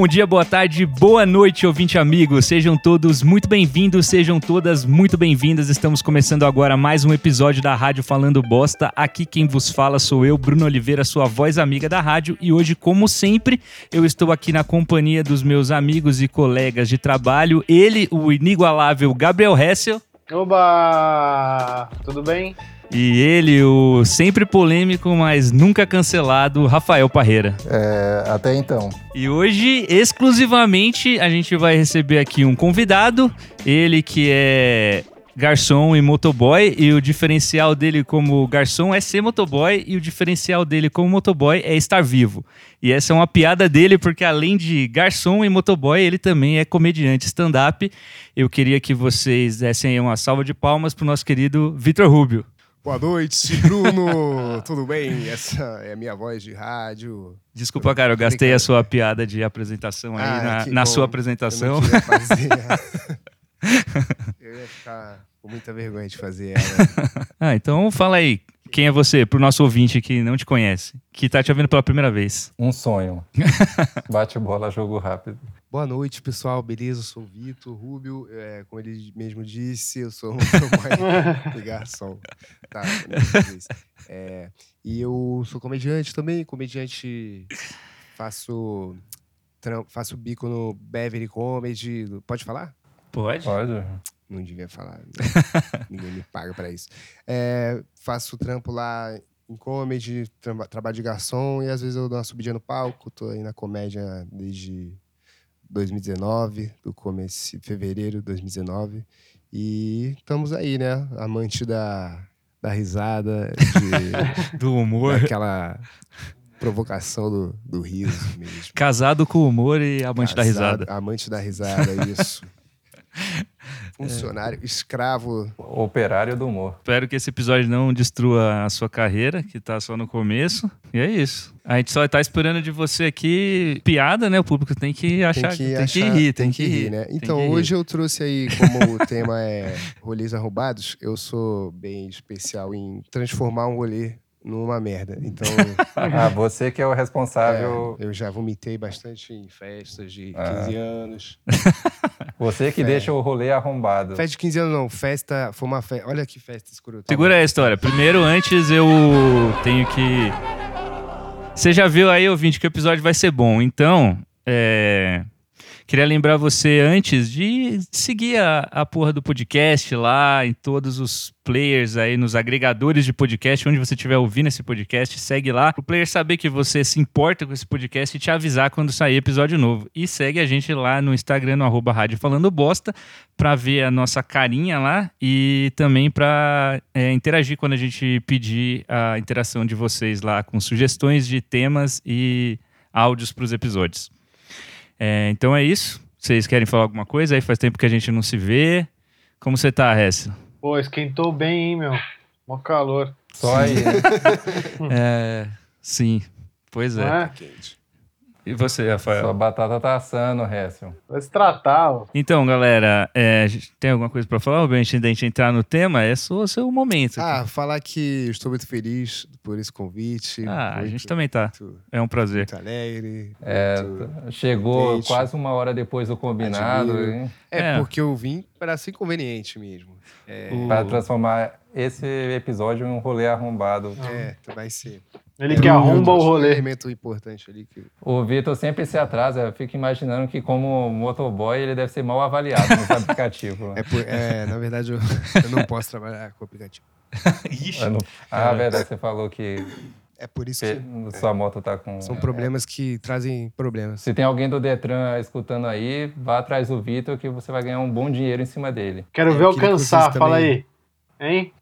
Bom dia, boa tarde, boa noite, ouvinte amigo. Sejam todos muito bem-vindos, sejam todas muito bem-vindas. Estamos começando agora mais um episódio da Rádio Falando Bosta. Aqui quem vos fala sou eu, Bruno Oliveira, sua voz amiga da rádio. E hoje, como sempre, eu estou aqui na companhia dos meus amigos e colegas de trabalho. Ele, o inigualável Gabriel Hessel. Oba! Tudo bem? E ele, o sempre polêmico, mas nunca cancelado, Rafael Parreira. É, até então. E hoje, exclusivamente, a gente vai receber aqui um convidado, ele que é garçom e motoboy, e o diferencial dele como garçom é ser motoboy, e o diferencial dele como motoboy é estar vivo. E essa é uma piada dele, porque além de garçom e motoboy, ele também é comediante stand-up. Eu queria que vocês dessem aí uma salva de palmas pro nosso querido Vitor Rubio. Boa noite, Bruno. Tudo bem? Essa é a minha voz de rádio. Desculpa, cara, eu gastei a sua piada de apresentação aí Ah, na, na sua Eu apresentação. não queria fazer. Eu ia ficar com muita vergonha de fazer ela. Ah, então fala aí. Quem é você, pro nosso ouvinte que não te conhece, que tá te ouvindo pela primeira vez? Um sonho. Bate bola, jogo rápido. Boa noite, pessoal. Beleza? Eu sou o Vitor Rubio. É, como ele mesmo disse, eu sou um motoboy e garçom. Tá. É, e eu sou comediante também. Comediante, faço, faço bico no Beverly Comedy. Pode falar? Pode. Pode? Não devia falar. né? Ninguém me paga pra isso. É, faço trampo lá em comedy, traba- trabalho de garçom e às vezes eu dou uma subidinha no palco. Tô aí na comédia desde 2019, do começo de fevereiro de 2019. E estamos aí, né? Amante da, da risada, de, Do humor. daquela provocação do, do riso mesmo. Casado com humor e amante da Casado- risada. Amante da risada, isso. Funcionário, escravo Operário do humor. Espero que esse episódio não destrua a sua carreira, que tá só no começo. E é isso. A gente só tá esperando de você aqui piada, né? O público tem que achar, tem que, tem achar, que rir, tem, que rir, né? Tem Então, que rir. hoje eu trouxe aí, como o tema é rolês arrombados, eu sou bem especial em transformar um rolê numa merda. Então, Ah, você que é o responsável. é, eu já vomitei bastante em festas de 15 Ah. anos. Você que É. deixa o rolê arrombado. Festa de 15 anos não, festa, foi uma festa, olha que festa escrota. Segura a história. Primeiro, antes eu tenho que. Você já viu aí, ouvinte, que o episódio vai ser bom. Então, é. Queria lembrar você antes de seguir a, a porra do podcast lá em todos os players aí, nos agregadores de podcast, onde você estiver ouvindo esse podcast, segue lá. O player saber que você se importa com esse podcast e te avisar quando sair episódio novo. E segue a gente lá no Instagram, no arroba Rádio Falando Bosta, para ver a nossa carinha lá e também para interagir quando a gente pedir a interação de vocês lá com sugestões de temas e áudios para os episódios. É, então é isso. Vocês querem falar alguma coisa? Aí faz tempo que a gente não se vê. Como você tá, Hessa? Pô, esquentou bem, hein, meu? Mó calor. Só aí. né? É, sim. Pois é. é? E você, Sua Rafael? batata tá assando, Hessel. Vai se tratar, ó. Então, galera, é, a gente tem alguma coisa para falar? Ou bem, antes da gente entrar no tema, é só o seu momento. Ah, falar que eu estou muito feliz por esse convite. Ah, a muito- gente também tá. Muito, É um prazer. muito alegre. É, muito- chegou contente. quase uma hora depois do combinado? É, É. porque eu vim para ser conveniente mesmo. É, O- Pra transformar esse episódio em um rolê arrombado. é, vai ser. Ele É que arromba o rolê. elemento importante ali. Que... O Vitor sempre se atrasa. Eu fico imaginando que, como motoboy, ele deve ser mal avaliado nos aplicativos. É, por- é, na verdade, eu, eu não posso trabalhar com aplicativo. Ixi. Não- Ah, verdade, você falou que É por isso que que sua moto tá com. são problemas que trazem problemas. Se tem alguém do Detran escutando aí, vá atrás do Vitor que você vai ganhar um bom dinheiro em cima dele. Quero É, ver alcançar, fala também- aí. Hein?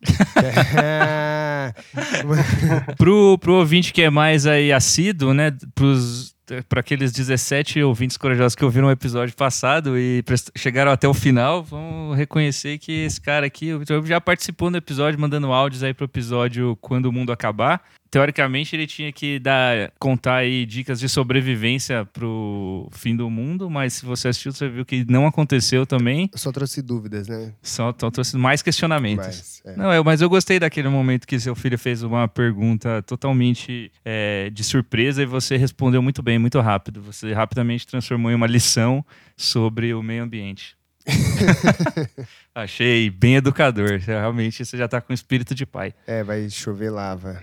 É, Pro, pro ouvinte que é mais aí assíduo, né? Pros, para aqueles 17 ouvintes corajosos que ouviram o episódio passado e chegaram até o final, vão reconhecer que esse cara aqui o Vitor já participou no episódio, mandando áudios aí pro episódio Quando o Mundo Acabar. Teoricamente ele tinha que dar contar aí dicas de sobrevivência pro fim do mundo, mas se você assistiu, você viu que não aconteceu também. Só trouxe dúvidas, né? Só, só trouxe mais questionamentos. Mas, é. Não, é, mas eu gostei daquele momento que seu filho fez uma pergunta totalmente é, de surpresa e você respondeu muito bem, muito rápido. Você rapidamente transformou em uma lição sobre o meio ambiente. Achei bem educador. Realmente você já tá com espírito de pai. É, vai chover lava.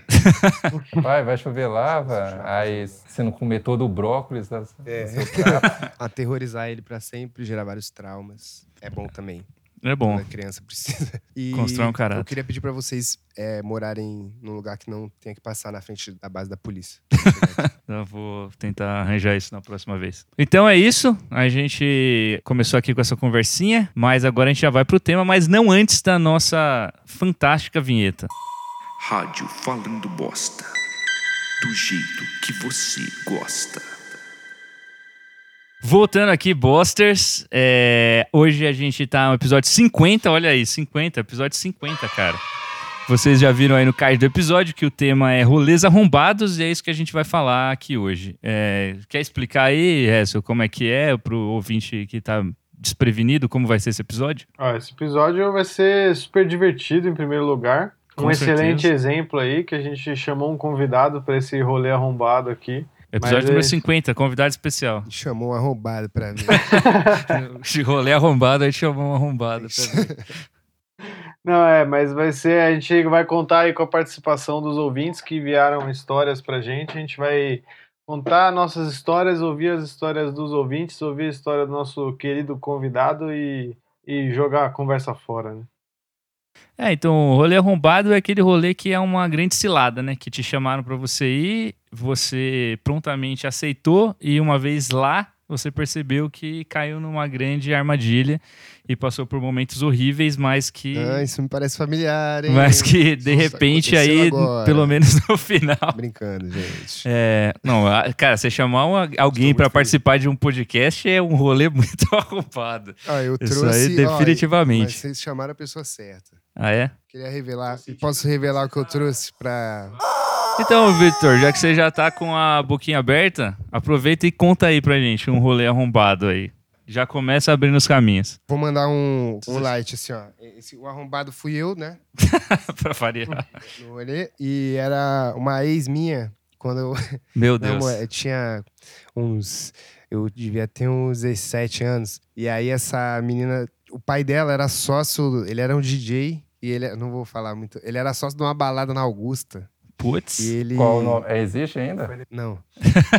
Vai, vai chover lava. Aí você não comer todo o brócolis da, É. Aterrorizar ele pra sempre, gerar vários traumas. É bom também. É bom. A criança precisa. E Constrói um caráter. Eu queria pedir pra vocês é, morarem num lugar que não tenha que passar na frente da base da polícia. Eu vou tentar arranjar isso na próxima vez. Então é isso. A gente começou aqui com essa conversinha, mas agora a gente já vai pro tema, mas não antes da nossa fantástica vinheta. Rádio Falando Bosta. Do jeito que você gosta. Voltando aqui, Bosters. é, Hoje a gente tá no episódio 50, olha aí, 50, episódio 50, cara. Vocês já viram aí no card do episódio que o tema é rolês arrombados e é isso que a gente vai falar aqui hoje. É, Quer explicar aí, Hessel, como é que é pro ouvinte que tá desprevenido, como vai ser esse episódio? Ó, esse episódio vai ser super divertido, em primeiro lugar. Com um excelente certeza. exemplo aí, que a gente chamou um convidado para esse rolê arrombado aqui. Episódio Mas número é- 50, convidado especial. Chamou um arrombado pra mim. De rolê arrombado, a gente chamou um arrombado. pra ver. Não, é, mas vai ser, a gente vai contar aí com a participação dos ouvintes que enviaram histórias pra gente. A gente vai contar nossas histórias, ouvir as histórias dos ouvintes, ouvir a história do nosso querido convidado e, e jogar a conversa fora, né? É, então o rolê arrombado é aquele rolê que é uma grande cilada, né? Que te chamaram pra você ir, você prontamente aceitou e uma vez lá você percebeu que caiu numa grande armadilha e passou por momentos horríveis, mas que ah, isso me parece familiar, hein? mas que de Isso repente aí, agora. pelo menos no final, Brincando, gente. é, não, cara, você chamar uma- alguém feliz. participar de um podcast é um rolê muito arrombado. Ah, eu Isso trouxe. aí, ó, definitivamente. mas vocês chamaram a pessoa certa. Ah, é? Queria revelar. Posso revelar o que eu trouxe pra. Então, Victor, já que você já tá com a boquinha aberta, aproveita e conta aí pra gente um rolê arrombado aí. Já começa abrindo os caminhos. Vou mandar um, um light, assim, ó. Esse, o arrombado fui eu, né? pra variar. No rolê. E era uma ex minha, quando eu. Meu Não, Deus. eu tinha uns. Eu devia ter uns 17 anos. E aí, essa menina. O pai dela era sócio. Ele era um DJ. E ele. Não vou falar muito. Ele era sócio de uma balada na Augusta. Putz. Ele. Qual o nome? É, existe ainda? Não.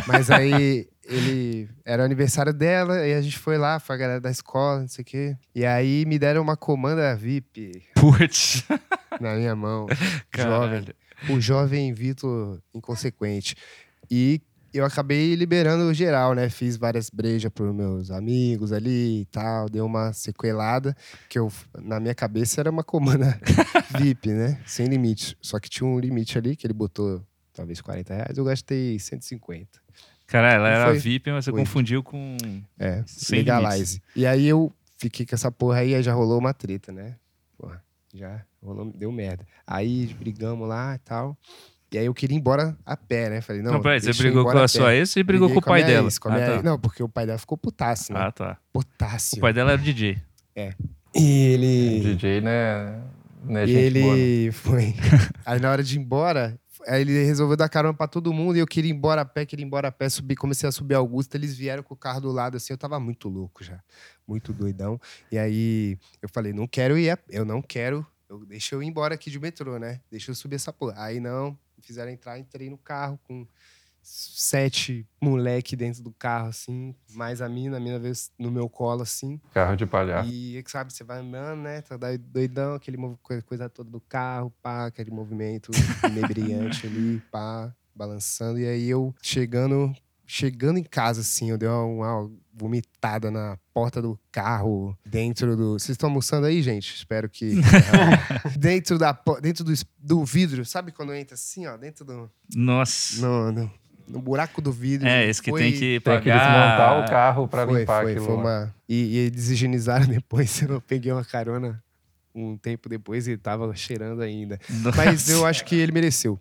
Mas aí ele era o aniversário dela, e a gente foi lá, foi a galera da escola, não sei o quê. E aí me deram uma comanda VIP Putz. na minha mão. Caralho. jovem. O jovem Vitor inconsequente. E eu acabei liberando geral, né? Fiz várias brejas pros meus amigos ali e tal. Deu uma sequelada, que eu, na minha cabeça era uma comanda VIP, né? Sem limite. Só que tinha um limite ali, que ele botou talvez 40 reais. Eu gastei 150. Caralho, ela era Foi. VIP, mas você Foi. confundiu com. É, Sem legalize. E aí eu fiquei com essa porra aí, aí já rolou uma treta, né? Porra, já rolou, deu merda. Aí brigamos lá e tal. E aí eu queria ir embora a pé, né? Falei, não, Não, peraí, você brigou com a sua ex e brigou Briguei com o pai dela. ex, com a ah, minha tá. ex. Não, porque o pai dela ficou putaço, né? ah, tá. Potássio. O pai dela era DJ. E ele... DJ, né? Não é E gente boa, ele foi. Aí na hora de ir embora, aí ele resolveu dar carona pra todo mundo e eu queria ir embora a pé, queria ir embora a pé, subi, comecei a subir Augusta, eles vieram com o carro do lado assim, eu tava muito louco já, muito doidão. E aí eu falei, não quero ir, a- eu não quero, eu, deixa eu ir embora aqui de metrô, né? Deixa eu subir essa porra. Aí não, fizeram entrar, entrei no carro com sete moleque dentro do carro assim, mais a mina, a mina veio no meu colo assim. Carro de palhaço. E sabe, você vai andando, né? Tá doidão, aquele coisa toda do carro, pá, aquele movimento inebriante ali, pá, balançando. E aí eu chegando, chegando em casa, assim, eu dei uma, uma vomitada na porta do carro, dentro do. Vocês estão almoçando aí, gente? Espero que. dentro da dentro do, do vidro, sabe quando entra assim, ó, dentro do. Nossa. No, no, no buraco do vidro. É, esse que Foi- tem que Tem que pagar. desmontar o carro pra foi, limpar foi, aquilo foi uma... E, e eles higienizaram depois. Eu peguei uma carona um tempo depois e tava cheirando ainda. Mas eu acho que ele mereceu.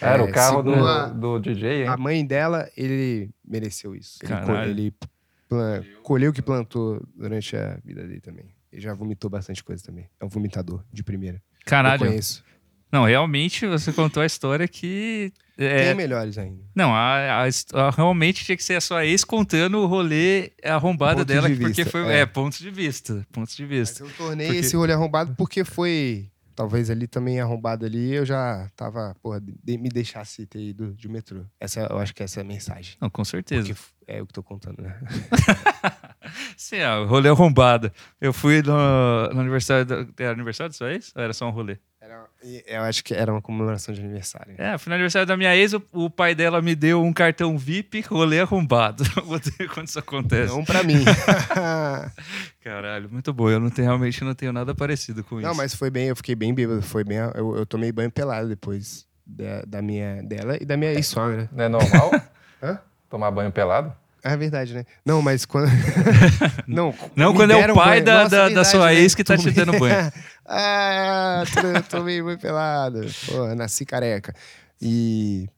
Era É, o carro do, a- do DJ, hein? A mãe dela, ele mereceu isso. Ele, Caralho. ele plan- colheu o que plantou durante a vida dele também. Ele já vomitou bastante coisa também. É um vomitador de primeira. Eu Caralho. conheço. Não, realmente você contou a história que. é, Tem melhores ainda. Não, a, a a- realmente tinha que ser a sua ex contando o rolê arrombado Ponto dela, de porque vista, foi. é. É, pontos de vista. Pontos de Mas vista. eu tornei Porque- esse rolê arrombado porque foi. Talvez ali também arrombado ali, eu já tava, porra, de- me deixasse ter ido de metrô. Essa, eu acho que essa é a mensagem. Não, com certeza. Porque é o que eu tô contando, né? Sim, é, o rolê arrombado. Eu fui no, no aniversário. Da, era aniversário da sua ex? Ou era só um rolê? Era- eu acho que era uma comemoração de aniversário. É, fui no aniversário da minha ex, o, o pai dela me deu um cartão VIP, rolê arrombado. Odeio quando isso acontece. Não pra mim. Caralho, muito bom. Eu não tenho, realmente não tenho nada parecido com Não, isso. mas foi bem, eu fiquei bem bêbado. Foi bem. Eu, eu tomei banho pelado depois da, da minha, dela e da minha ex-sogra. Não é normal? Hã? Tomar banho pelado? É verdade, né? Não, mas quando. não, Não quando é o pai banho. da- Nossa, da- da verdade, sua né? ex que tá te Tomei- dando banho. ah, eu tomei banho pelado. Pô, nasci careca. E,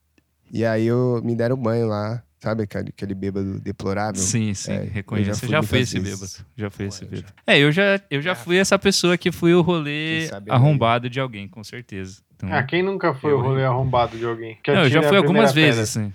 e aí eu me deram banho lá. Sabe aquele, aquele bêbado deplorável? Sim, sim, É, eu já reconheço. fui Já, muitas esse vezes. bêbado. Já fui esse eu bêbado. É, eu já, eu já fui essa pessoa que fui o rolê arrombado de alguém, com certeza. Então, Ah, quem nunca foi Eu- o rolê arrombado de alguém? Que não, eu já fui algumas vezes, assim.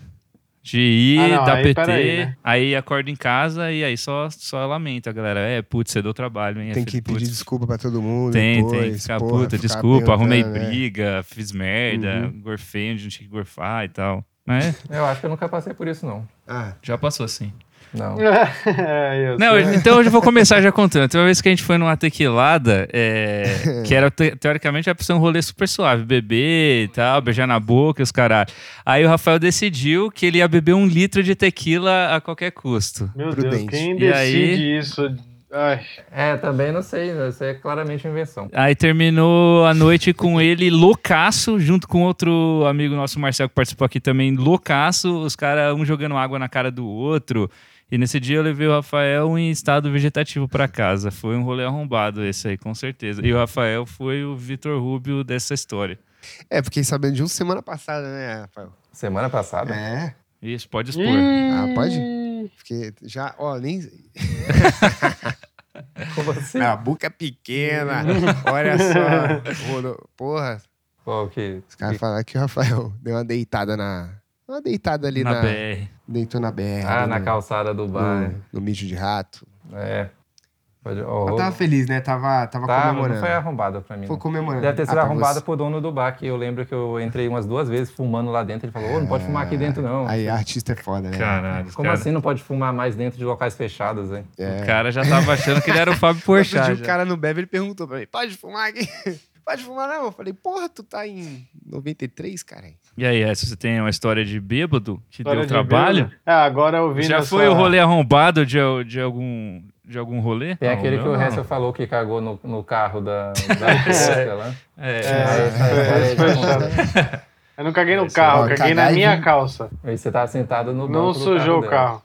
De ir, Ah, não, dar aí, PT, peraí, né? aí acorda em casa e aí só, só lamenta, galera. É, putz, você deu trabalho, hein? Tem é, que filho, pedir putz. desculpa pra todo mundo. Tem, depois, tem que ficar, porra, puta, ficar desculpa, arrumei perguntando, né? briga, fiz merda, Uhum. gorfei onde não tinha que gorfar e tal. Mas Eu acho que eu nunca passei por isso, não. Ah, já passou assim. Não. é, eu Não, então hoje eu vou começar já contando. Tem uma vez que a gente foi numa tequilada, é, que era te- teoricamente ia ser um rolê super suave, beber e tal, beijar na boca os caralho. Aí o Rafael decidiu que ele ia beber um litro de tequila a qualquer custo. Meu Prudente. Deus, quem E decide aí? isso? Ai, É, também não sei. Isso é claramente invenção. Aí terminou a noite com ele loucaço, junto com outro amigo nosso, Marcel, que participou aqui também, loucaço, os caras um jogando água na cara do outro. E nesse dia eu levei o Rafael em estado vegetativo pra casa. Foi um rolê arrombado esse aí, com certeza. E o Rafael foi o Vitor Rubio dessa história. é, fiquei sabendo de um semana passada, né, Rafael? Semana passada? É. Isso, pode expor. Ah, pode? Fiquei já, ó, nem. Como assim? Minha boca é pequena. Olha só. Porra, Qual que... os caras falaram que o Rafael deu uma deitada na. Uma deitada ali na na. BR. Deitou na BR. Ah, na no, calçada do bar. no, no mijo de rato. É. Pode... ó, Eu tava feliz, né? Tava, tava tá, comemorando. não foi arrombada pra mim. Foi não. comemorando. Deve ter sido Ah, pra arrombada você. pro dono do bar, que eu lembro que eu entrei umas duas vezes fumando lá dentro. Ele falou, ô, não pode fumar aqui dentro, não. Aí, artista é foda, né? Caralho. Como cara, assim não pode fumar mais dentro de locais fechados, hein? É. O cara já tava achando que ele era o Fábio Porchat. o cara no Bebe, ele perguntou pra mim, pode fumar aqui? Pode fumar não? Eu falei, porra, tu tá em 93, cara? E aí, essa você tem uma história de bêbado que história deu de trabalho? bêbado. É, agora ouvindo Já essa- foi o rolê arrombado de, de algum de algum rolê? Tem Não, aquele meu que o não. Hessel falou que cagou no, no carro da, da polícia lá. É, É, chato. Eu não caguei no carro, eu caguei na e minha calça. Aí você tava sentado no banco Não sujou o carro.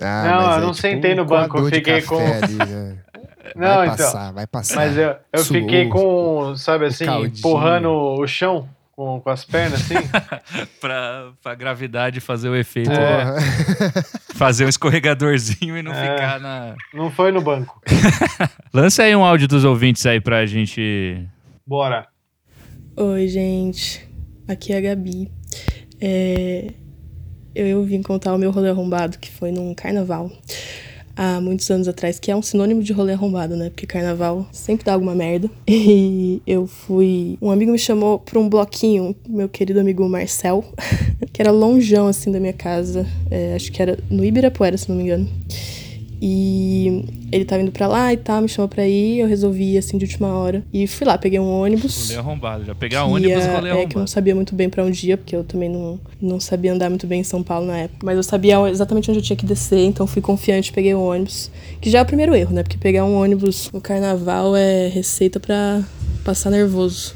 Ah, Não, eu é não tipo sentei um no banco, eu fiquei com- ali, né? Não, vai então. passar, vai passar. Mas eu, eu Suou. fiquei com, sabe assim, caldinho. empurrando o chão com, com as pernas, assim. pra, pra gravidade fazer o efeito, É. né? Fazer um escorregadorzinho e não É. ficar na. Não foi no banco. Lança aí um áudio dos ouvintes aí pra gente. Bora. Oi, gente. Aqui é a Gabi. É, Eu vim contar o meu rolê arrombado, que foi num carnaval. Há muitos anos atrás, que é um sinônimo de rolê arrombado, né? Porque carnaval sempre dá alguma merda. E eu fui. Um amigo me chamou pra um bloquinho, meu querido amigo Marcel, que era longeão, assim, da minha casa. É, acho que era no Ibirapuera, se não me engano. E ele tava indo pra lá e tal, me chamou pra ir, eu resolvi assim, de última hora. E fui lá, peguei um ônibus. Rolê arrombado. Já pegar ônibus, ia- rolê é, que eu não arrombado. sabia muito bem pra onde ia, porque eu também não, não sabia andar muito bem em São Paulo na época. Mas eu sabia exatamente onde eu tinha que descer, então fui confiante, peguei o ônibus. Que já é o primeiro erro, né? Porque pegar um ônibus no carnaval é receita pra passar nervoso.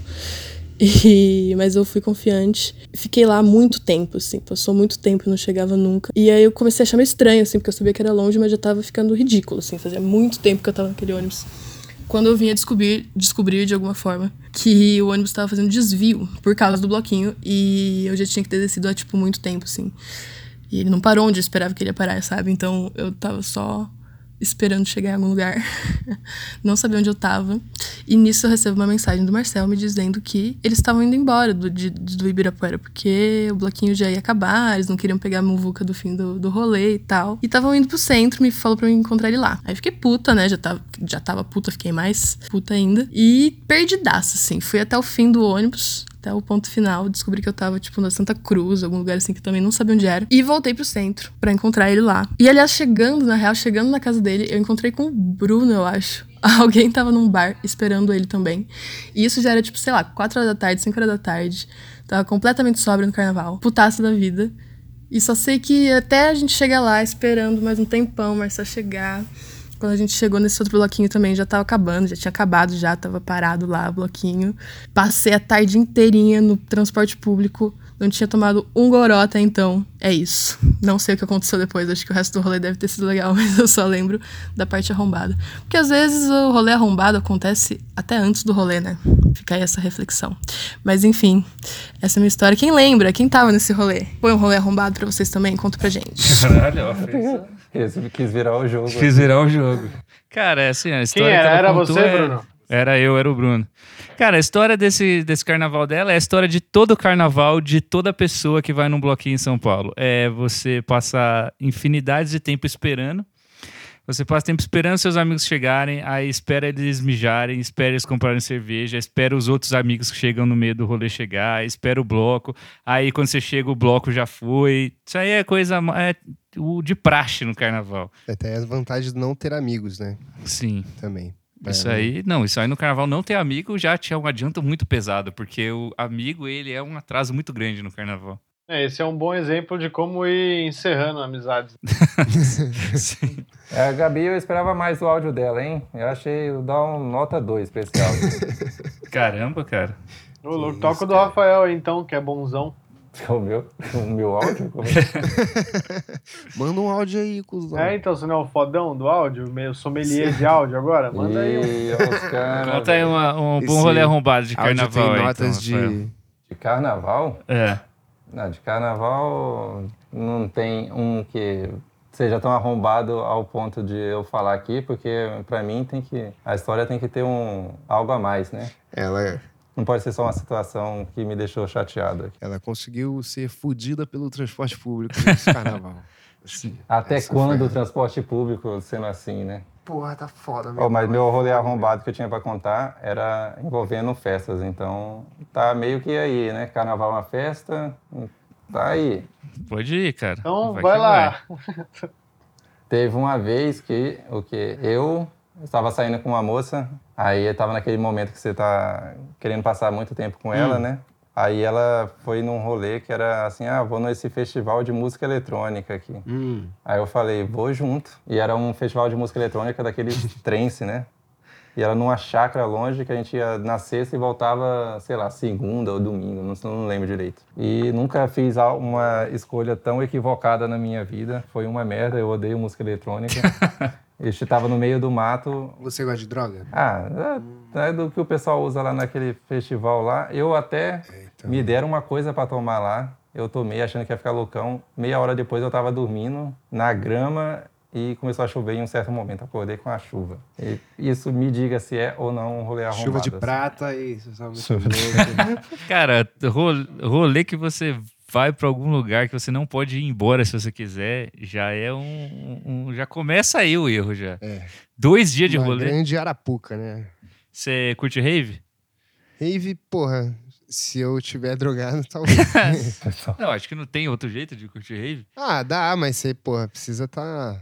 E, mas eu fui confiante. Fiquei lá muito tempo, assim. Passou muito tempo não chegava nunca. E aí eu comecei a achar meio estranho, assim, porque eu sabia que era longe, mas já tava ficando ridículo, assim. Fazia muito tempo que eu tava naquele ônibus. quando eu vinha descobrir, descobrir de alguma forma que o ônibus estava fazendo desvio por causa do bloquinho e eu já tinha que ter descido há, tipo, muito tempo, assim. E ele não parou onde eu esperava que ele ia parar, sabe? Então eu tava só esperando chegar em algum lugar. não sabia onde eu tava. E nisso eu recebo uma mensagem do Marcel me dizendo que eles estavam indo embora do, de, do Ibirapuera, porque o bloquinho já ia acabar, eles não queriam pegar a muvuca do fim do, do rolê e tal. E estavam indo pro centro, me falou pra eu encontrar ele lá. Aí fiquei puta, né? Já tava, já tava puta, fiquei mais puta ainda. E perdidaço, assim. Fui até o fim do ônibus até o ponto final. Descobri que eu tava, tipo, na Santa Cruz, algum lugar assim que também não sabia onde era. E voltei pro centro para encontrar ele lá. E aliás, chegando, na real, chegando na casa dele, eu encontrei com o Bruno, eu acho. Alguém tava num bar esperando ele também. E isso já era, tipo, sei lá, 4 horas da tarde, 5 horas da tarde. Tava completamente sobra no carnaval. Putaça da vida. E só sei que até a gente chegar lá, esperando mais um tempão, mas só chegar. Quando a gente chegou nesse outro bloquinho também, já tava acabando, já tinha acabado, já tava parado lá o bloquinho. Passei a tarde inteirinha no transporte público, não tinha tomado um goró até então. É isso. Não sei o que aconteceu depois, acho que o resto do rolê deve ter sido legal, mas eu só lembro da parte arrombada. Porque às vezes o rolê arrombado acontece até antes do rolê, né? Fica aí essa reflexão. Mas enfim, essa é a minha história. Quem lembra? Quem tava nesse rolê? Foi um rolê arrombado pra vocês também? Conta pra gente. Caralho, ó, Esse quis virar o jogo. Quis virar o jogo. Cara, é assim, a Quem história que era? ela Era contou você, é- Bruno? Era eu, era o Bruno. Cara, a história desse, desse carnaval dela é a história de todo carnaval, de toda pessoa que vai num bloquinho em São Paulo. É você passar infinidades de tempo esperando. Você passa tempo esperando seus amigos chegarem, aí espera eles mijarem, espera eles comprarem cerveja, espera os outros amigos que chegam no meio do rolê chegar, espera o bloco. Aí quando você chega, o bloco já foi. Isso aí é coisa é o de praxe no carnaval. Até as vantagens de não ter amigos, né? Sim. Também. Isso É, aí, não, isso aí no carnaval não ter amigo já tinha um adianto muito pesado, porque o amigo, ele é um atraso muito grande no carnaval. É, esse é um bom exemplo de como ir encerrando amizades. Sim. É, a Gabi, eu esperava mais o áudio dela, hein? Eu achei, eu dar um nota 2 pra esse áudio. Caramba, cara. Ô, louco, toca o do Rafael aí, então, que é bonzão. o, meu, o meu áudio? Como é? Manda um áudio aí, cuzão. É, então, você não é o fodão do áudio? Meio sommelier de áudio agora? Manda aí um. Conta aí uma- um bom Esse rolê arrombado de carnaval tem aí, notas então, Rafael. de... De carnaval? É. Não, de carnaval não tem um que seja tão arrombado ao ponto de eu falar aqui, porque pra mim tem que a história tem que ter um algo a mais, né? Ela, Não pode ser só uma situação que me deixou chateado. ela conseguiu ser fudida pelo transporte público nesse carnaval. Até Essa quando foi- o transporte público sendo assim, né? Porra, tá foda, Ó, mas meu rolê arrombado que eu tinha pra contar era envolvendo festas, então tá meio que aí, né? Carnaval é uma festa, tá aí. Pode ir, cara. Então, vai, que lá. Teve uma vez que o que eu estava saindo com uma moça, aí eu tava naquele momento que você tá querendo passar muito tempo com ela, né? Aí ela foi num rolê que era assim, ah, vou nesse festival de música eletrônica aqui. Hum, Aí eu falei, vou junto. E era um festival de música eletrônica daquele trance, né? E era numa chácara longe que a gente ia na sexta e voltava, sei lá, segunda ou domingo, não, não lembro direito. E nunca fiz uma escolha tão equivocada na minha vida. Foi uma merda, eu odeio música eletrônica. Este tava no meio do mato. você gosta de droga? Ah, é, é do que o pessoal usa lá naquele festival lá. Eu até me deram uma coisa para tomar lá. Eu tomei achando que ia ficar loucão. Meia hora depois eu tava dormindo na grama e começou a chover em um certo momento. Acordei com a chuva. E isso me diga se é ou não um rolê arrombado. Chuva de assim. prata e. Cara, ro- rolê que você vai pra algum lugar que você não pode ir embora se você quiser, já é um. um- já começa aí o erro já. É. Dois dias de Uma rolê. grande arapuca, né? Você curte rave? Rave, porra, se eu tiver drogado, talvez. Não, acho que não tem outro jeito de curtir rave. ah, dá, mas você, porra, precisa tá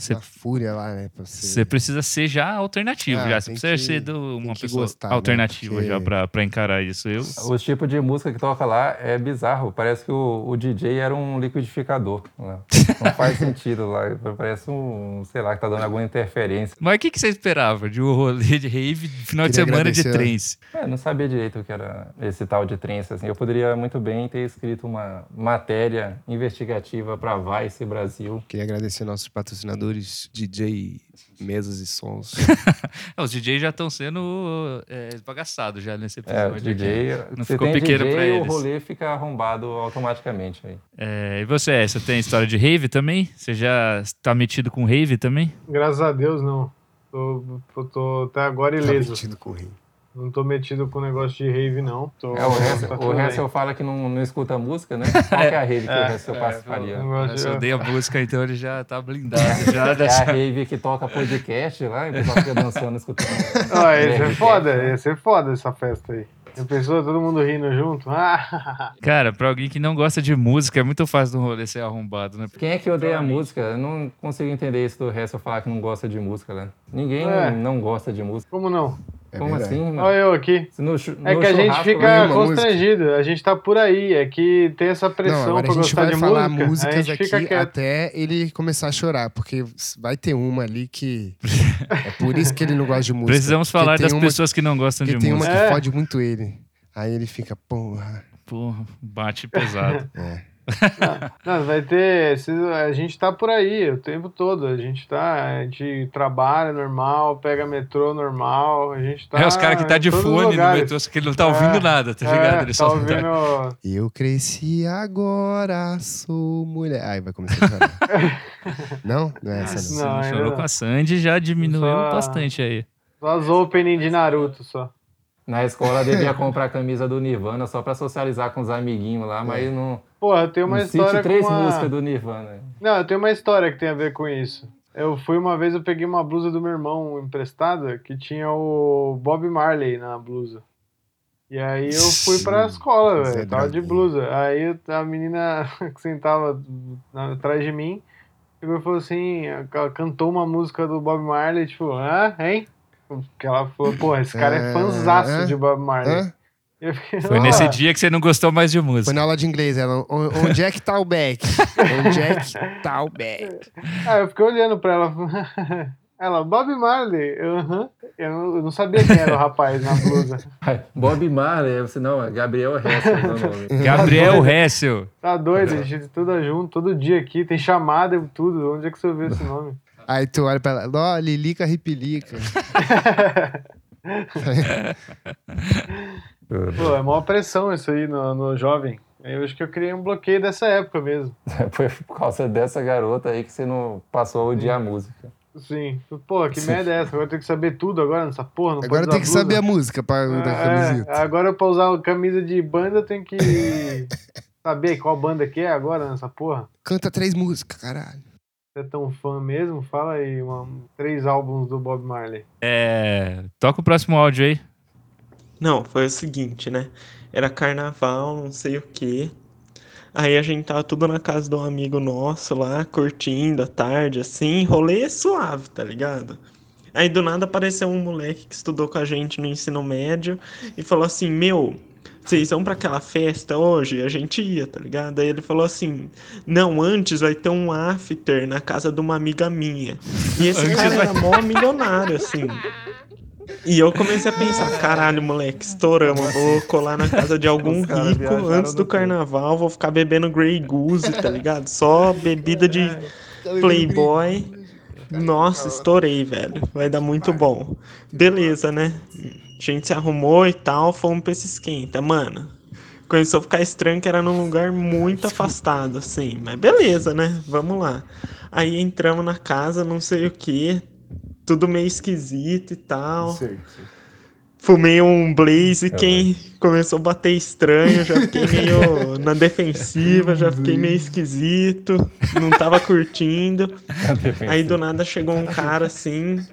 Você na fúria lá, né? Pra você... Precisa ser já alternativo, Ah, já. Você precisa que- ser do- uma pessoa gostar, né? alternativa Porque- já pra, pra encarar isso. Eu, O tipo de música que toca lá é bizarro. Parece que o, o DJ era um liquidificador. lá. Não faz sentido lá. Parece um, sei lá, que tá dando alguma interferência. Mas o que, que você esperava de um rolê de rave final de Queria semana de agradecer, trance? É, não sabia direito o que era esse tal de trance. Assim. Eu poderia muito bem ter escrito uma matéria investigativa para Vice Brasil. Queria agradecer nossos patrocinadores, DJ mesas e sons. É, os DJs já estão sendo é, esbagaçados já nesse É, episódio. o DJ. aqui. Não ficou tem pequeno DJ, pra o eles. rolê fica arrombado automaticamente aí. É, e você, você tem história de rave também? Você já tá metido com rave também? Graças a Deus, não. Tô, tô, tô até agora Tá ileso. metido com o rim. Não tô metido com negócio de rave, não. Tô, É, o Hessel, tá o fala que não, não escuta música, né? Qual que é a rave que o Hessel participaria? Eu eu odeio a música, então ele já tá blindado. Já É a rave que toca podcast lá, e o pessoal fica dançando, escutando. Ah, ia ser foda, né? ia ser foda essa festa aí. Já pensou todo mundo rindo junto? Ah, Cara, pra alguém que não gosta de música, é muito fácil do rolê ser arrombado, né? Quem é que odeia a música? Eu não consigo entender isso do Hessel falar que não gosta de música, né? Ninguém É. não gosta de música. como não? É Como verdade. assim, mano? Olha eu aqui. No chu- É no que a gente churrasco fica música. constrangido, a gente tá por aí, é que tem essa Não, pressão agora pra a gente gostar vai de falar música, a músicas gente fica aqui quieto. até ele começar a chorar, porque vai ter uma ali que. É por isso que ele não gosta de música. Precisamos falar das uma, pessoas que não gostam de tem uma música. que É. fode muito ele. Aí ele fica, porra. Porra, bate pesado. Não, vai ter. A gente tá por aí o tempo todo. A gente tá. A gente trabalha normal, pega metrô normal. A gente tá. é os caras que tá de fone no metrô, só que ele não tá ouvindo É, nada, tá É, ligado? Ele tá só tá- ouvindo. Eu cresci agora, sou mulher. Aí vai começar a chorar. não? Não é essa não. Você Não, não chorou não. com a Sandy, já diminuiu Só- bastante aí. Só as opening de Naruto só. Na escola devia comprar a camisa do Nirvana só pra socializar com os amiguinhos lá, mas não. Porra, eu tenho uma não história cite três com uma... músicas do Nirvana. Não, eu tenho uma história que tem a ver com isso. Eu fui uma vez, eu peguei uma blusa do meu irmão emprestada que tinha o Bob Marley na blusa. E aí eu fui pra escola, velho. Tava de blusa. Aí a menina que sentava na- atrás de mim pegou e falou assim: ela cantou uma música do Bob Marley, tipo, hã? Hein? Porque ela falou, porra, esse cara é É, fãzaço é, de Bob Marley. Eu fiquei, Foi "Ó, nesse dia que você não gostou mais de Foi música. na aula de inglês, ela. "On- Onde é que tá o back? Onde é que tá o back? Ah, eu fiquei olhando pra ela. Ela, Bob Marley. Eu, não, eu não sabia quem era o rapaz na blusa. Bob Marley, você não, é Gabriel Hessel o nome. Gabriel Hessel. Tá doido, a gente tudo junto, todo dia aqui, tem chamada e tudo. Onde é que você ouviu esse nome? Aí tu olha pra ela, ó, Lilica Ripilica. Pô, é maior pressão isso aí no, no jovem. Eu acho que eu criei um bloqueio dessa época mesmo. Foi por causa dessa garota aí que você não passou a odiar a música. Sim. Pô, que merda é essa? Agora eu tenho que saber tudo agora nessa porra. Não Agora tem que usar saber a blusa? música pra dar É, camiseta. agora pra usar camisa de banda eu tenho que saber qual banda que é agora nessa porra. Canta três músicas, caralho. Você é tão fã mesmo? Fala aí, uma, três álbuns do Bob Marley. É, toca o próximo áudio aí. Não, foi o seguinte, né? Era carnaval, não sei o quê. Aí a gente tava tudo na casa de um amigo nosso lá, curtindo à tarde, assim, rolê suave, tá ligado? Aí do nada apareceu um moleque que estudou com a gente no ensino médio e falou assim: Meu, vocês vão pra aquela festa hoje? A gente ia, tá ligado? Aí ele falou assim: Não, antes vai ter um after na casa de uma amiga minha. E esse Antes cara vai era mó milionário, assim. E eu comecei a pensar, caralho, moleque, estouramos, vou colar na casa de algum rico antes do carnaval, vou ficar bebendo Grey Goose, tá ligado? Só bebida de Playboy. Nossa, estourei, velho. Vai dar muito bom. Beleza, né? A gente se arrumou e tal, fomos pra esse esquenta. Mano, começou a ficar estranho que era num lugar muito afastado, assim. Mas beleza, né? Vamos lá. Aí entramos na casa, não sei o que. Tudo meio esquisito e tal. Fumei um blaze, quem começou a bater estranho, já fiquei meio na defensiva, já fiquei meio esquisito, não tava curtindo. Aí do nada chegou um cara assim,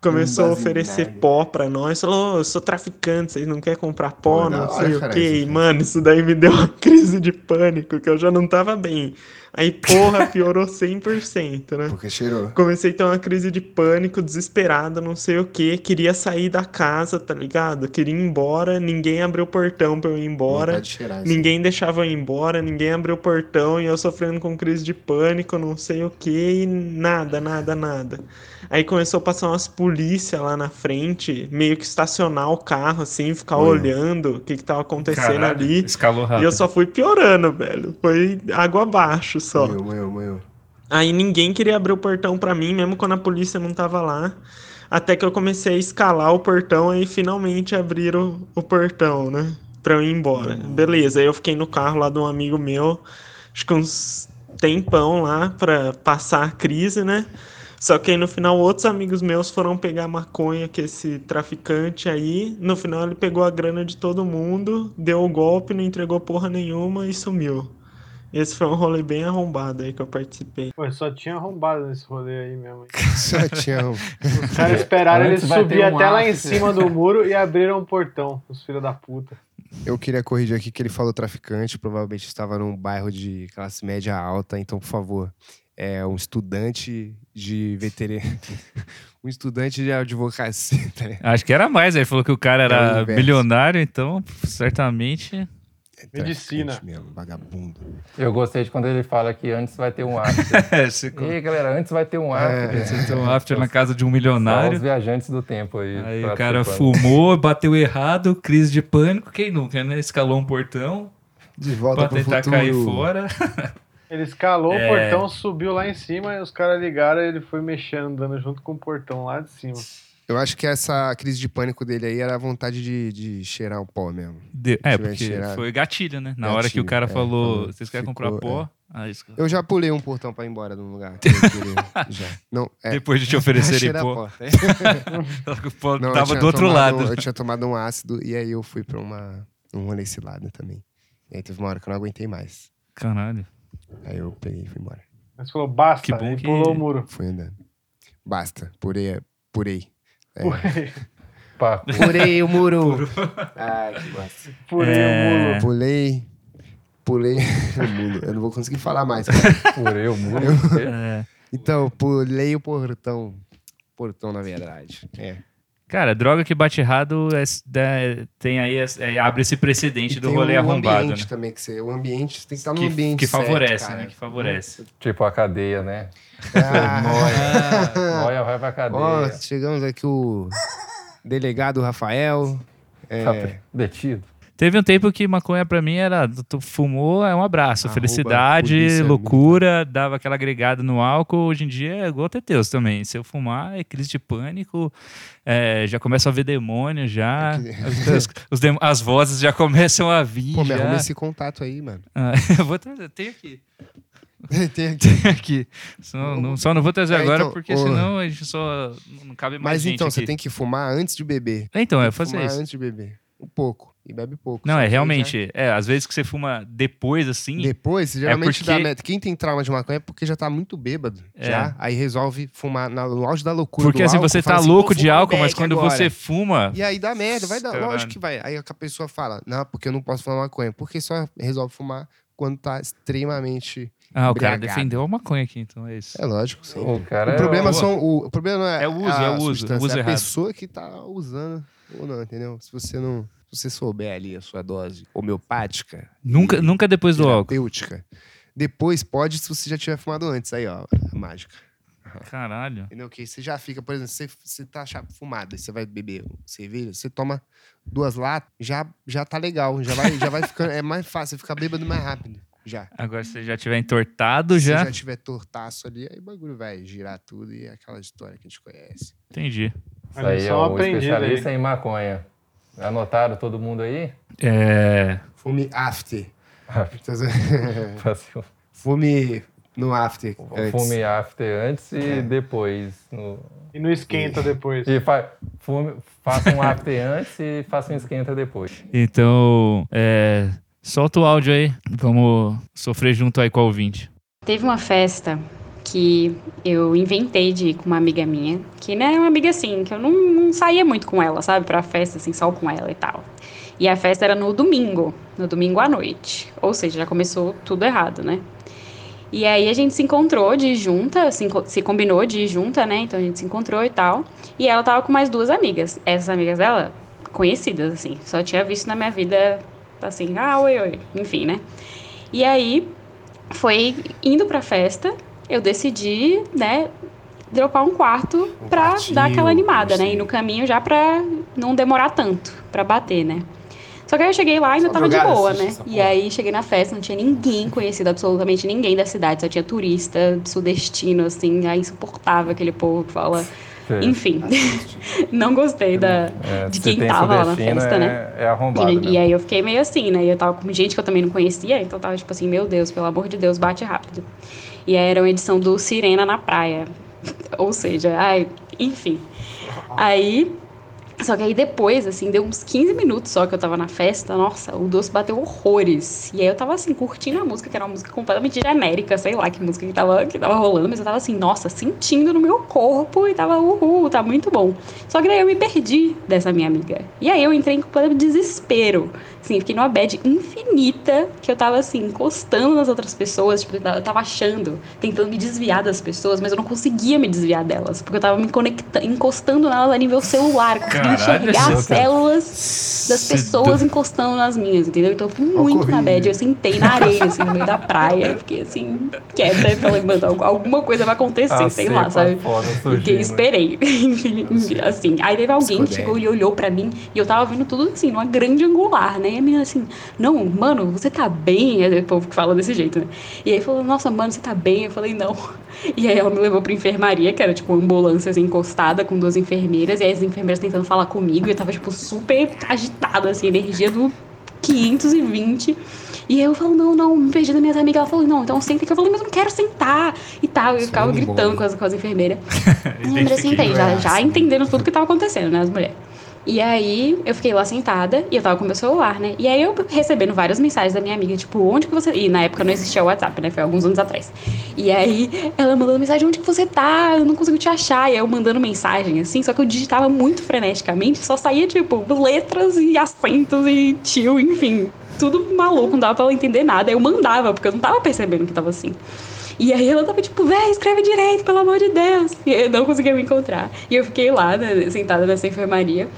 começou a oferecer pó pra nós, falou, "Ô, eu sou traficante, vocês não querem comprar pó, Pô, não hora, sei o cara, quê. isso E, aqui. mano, isso daí me deu uma crise de pânico, que eu já não tava bem. Aí, porra, piorou 100%, né? Porque cheirou. Comecei a ter uma crise de pânico, desesperado, não sei o que. Queria sair da casa, tá ligado? Queria ir embora, ninguém abriu o portão pra eu ir embora. Cheirar, assim. Ninguém deixava eu ir embora, ninguém abriu o portão e eu sofrendo com crise de pânico, não sei o que, e nada, nada, nada. Aí começou a passar umas polícia lá na frente, meio que estacionar o carro, assim, ficar Oi. olhando o que, que tava acontecendo Caralho, ali. Escalou E eu rápido. só fui piorando, velho. Foi água abaixo só. Aí ninguém queria abrir o portão pra mim, mesmo quando a polícia não tava lá. Até que eu comecei a escalar o portão e finalmente abriram o portão, né? Pra eu ir embora. Beleza, aí eu fiquei no carro lá de um amigo meu, acho que uns tempão lá pra passar a crise, né? Só que aí no final outros amigos meus foram pegar maconha que esse traficante aí, no final ele pegou a grana de todo mundo, deu o golpe, não entregou porra nenhuma e sumiu. Esse foi um rolê bem arrombado aí que eu participei. Pô, só tinha arrombado nesse rolê aí mesmo. Só tinha um. Os caras esperaram ele Antes vai subir um até lá em cima do muro e abriram o portão, os filhos da puta. Eu queria corrigir aqui que ele falou traficante, provavelmente estava num bairro de classe média alta, então, por favor, é um estudante de veterinaria. um estudante de advocacia, tá? Acho que era mais, ele falou que o cara era milionário, então certamente. É Medicina. Mesmo, vagabundo. Eu gostei de quando ele fala que antes vai ter um after. É, e aí, galera, antes vai ter um after. você tem um after na casa de um Só milionário. os viajantes do tempo aí. Aí o cara fumou, bateu errado, crise de pânico, quem nunca, né? Escalou um portão De volta pra pro tentar futuro. cair fora. Ele escalou É. o portão, subiu lá em cima e os caras ligaram e ele foi mexendo, dando junto com o portão lá de cima. Eu acho que essa crise de pânico dele aí era a vontade de, de cheirar o pó mesmo. De- É, porque cheirado. foi gatilho, né? Na hora que o Gatilho, cara é, falou, vocês querem ficou, comprar pó? Aí, os- Eu já pulei um portão pra ir embora de um lugar. que já. Não, é. Depois de te oferecerem pó, pó. o pó Não, tava do outro tomado lado. eu tinha tomado um ácido e aí eu fui pra uma, um rolê cilada também. E aí teve uma hora que eu não aguentei mais. Caralho. Aí eu peguei e fui embora. Mas falou, basta, Que bom e que- pulou o muro. Fui andando. Basta. Purei. Purei. É. Pá, Purei o muro. Ai, que bosta. Pulei É. o muro. Pulei. Pulei o muro. Eu não vou conseguir falar mais. cara. furei o muro. É. Então, pulei o portão. Portão, na verdade. É. Cara, droga que bate errado é- é- tem aí, é- abre esse precedente E do tem rolê o arrombado, ambiente né? também, que você, o ambiente, você tem que estar no Que, ambiente que certo, favorece, cara. né? Que favorece. Tipo a cadeia, né? Ah, Noia. Noia vai pra cadeia. ó, chegamos aqui o delegado Rafael. É, Tá Detido. Teve um tempo que maconha pra mim era, tu fumou, é um abraço, Arroba felicidade, loucura, dava aquela agregada no álcool. Hoje em dia é igual teteus também. Se eu fumar, é crise de pânico, é, já começa a ver demônio já, É as, os as vozes já começam a vir. Pô, me já. arruma esse contato aí, mano. Ah, eu vou trazer, tem aqui. Tem aqui. Tem aqui. Só não, só não vou trazer É, agora então, porque senão a gente só não cabe mais Mas então, você aqui. tem que fumar antes de beber. Então, é fazer fumar isso. antes de beber. Um pouco. E bebe pouco. Não, é realmente. É, às vezes que você fuma depois, assim. já- Depois, geralmente É porque- dá meta. Quem tem trauma de maconha é porque já tá muito bêbado. É. Já. Aí resolve fumar na- no auge da loucura. Porque do assim, álcool, você tá assim, louco "Vou de álcool, mas quando agora." você fuma. E aí dá merda, vai dar. Lógico que vai. Aí a pessoa fala, não, porque eu não posso fumar maconha. Porque só resolve fumar quando tá extremamente. Ah, o cara defendeu a maconha aqui, então é isso. É lógico, sim. O cara O problema, é... são, o, o problema não é, É o uso, a é o uso, o uso é a errado. pessoa que tá usando ou não, entendeu? Se você não. Se você souber ali a sua dose homeopática. Nunca, e nunca depois do álcool. terapêutica, Depois pode se você já tiver fumado antes. Aí, ó, a mágica. Caralho. Entendeu? Que você já fica, por exemplo, você, você tá chapa fumada, você vai beber cerveja, você toma duas latas, já, já tá legal, já vai, já vai ficando. É mais fácil, você fica bêbado mais rápido. Já. Agora se você já tiver entortado, Se já. já tiver tortaço ali, aí o bagulho vai girar tudo e é aquela história que a gente conhece. Entendi. Isso aí é aprendida especialista aí. em maconha. Anotaram todo mundo aí? É. Fume after. Fume no after. antes. Fume after antes e É. depois. No... E não esquenta depois. E fa... fume... faça um after antes e faça um esquenta depois. Então, é. Solta o áudio aí. Vamos sofrer junto aí com o ouvinte. Teve uma festa que eu inventei de ir com uma amiga minha, que não é uma amiga assim, que eu não, não saía muito com ela, sabe? Pra festa, assim, só com ela e tal. E a festa era no domingo, no domingo à noite. Ou seja, já começou tudo errado, né? E aí a gente se encontrou de junta, se, se combinou de junta, né? Então a gente se encontrou e tal. E ela tava com mais duas amigas. Essas amigas dela, conhecidas, assim. Só tinha visto na minha vida, assim, ah, oi, oi. Enfim, né? E aí, foi indo pra festa, eu decidi, né, dropar um quarto Um pra quartinho, dar aquela animada, né? E no caminho já pra não demorar tanto pra bater, né? Só que aí eu cheguei lá e ainda Só tava de boa, né? E aí cheguei na festa, não tinha ninguém conhecido, absolutamente ninguém da cidade, só tinha turista, sudestino, assim, aí insuportável aquele povo que fala. Sei. Enfim, não gostei da, É, de quem tava lá na festa, é, né? É arrombado. E, e aí eu fiquei meio assim, né? E eu tava com gente que eu também não conhecia, então tava tipo assim, meu Deus, pelo amor de Deus, bate rápido. E era uma edição do Sirena na Praia. Ou seja, ai, enfim. Aí. Só que aí depois, assim, deu uns 15 minutos só que eu tava na festa, nossa, o doce bateu horrores. E aí eu tava assim, curtindo a música, que era uma música completamente genérica, sei lá que música que tava, que tava rolando, mas eu tava assim, nossa, sentindo no meu corpo e tava, uhul, tá muito bom. Só que daí eu me perdi dessa minha amiga. E aí eu entrei em completo desespero. Assim, fiquei numa bad infinita que eu tava assim, encostando nas outras pessoas, tipo, eu tava achando, tentando me desviar das pessoas, mas eu não conseguia me desviar delas, porque eu tava me conectando, encostando nelas a nível celular, conseguia Caralho, enxergar as células das pessoas encostando nas minhas, entendeu? Então eu fui muito na bad, eu sentei na areia, assim, no meio da praia, eu fiquei assim, e falei, mano, al- alguma coisa vai acontecer, A sei lá, cepa sabe? foda Porque esperei. assim, aí teve alguém que chegou e olhou pra mim e eu tava vendo tudo assim, numa grande angular, né? E a menina assim, não, mano, você tá bem? Aí o povo que fala desse jeito, né? E aí falou, nossa, mano, você tá bem? Eu falei, não. E aí ela me levou pra enfermaria, que era tipo uma ambulância assim, encostada com duas enfermeiras, e aí as enfermeiras tentando falar comigo, e eu tava, tipo, super agitada, assim, energia do 520. E aí eu falo, não, não, me perdi da minha amiga. Ela falou, não, então senta que eu falei, mas eu não quero sentar e tal. E eu ficava Vamos gritando embora. com as, com as enfermeiras. E eu Identifiquei. sentei, já, já entendendo tudo que tava acontecendo, né, as mulheres. E aí eu fiquei lá sentada e eu tava com meu celular, né? E aí eu recebendo várias mensagens da minha amiga, tipo, onde que você. E na época não existia o WhatsApp, né? Foi alguns anos atrás. E aí ela mandando mensagem, onde que você tá? Eu não consigo te achar. E eu mandando mensagem, assim, só que eu digitava muito freneticamente, só saía, tipo, letras e acentos e tio, enfim. Tudo maluco, não dava pra ela entender nada. Eu mandava, porque eu não tava percebendo que tava assim. E aí ela tava tipo, véi, escreve direito, pelo amor de Deus. E eu não conseguia me encontrar. E eu fiquei lá, né, sentada nessa enfermaria.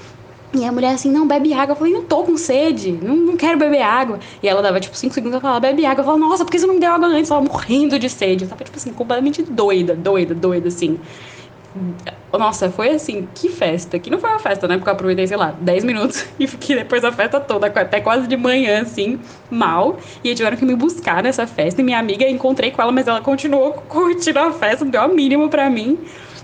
E a mulher assim, não, bebe água. Eu falei, não tô com sede, não, não quero beber água. E ela dava, tipo, cinco segundos, ela falava, bebe água. Eu falava, nossa, por que você não me deu água antes? Tava morrendo de sede. Eu tava, tipo assim, completamente doida, doida, doida, assim. Nossa, foi assim, que festa. Que não foi uma festa, né? Porque eu aproveitei, sei lá, 10 minutos e fiquei depois da festa toda, até quase de manhã, assim, mal. E aí tiveram que me buscar nessa festa. E minha amiga, encontrei com ela, mas ela continuou curtindo a festa, não deu a mínima pra mim.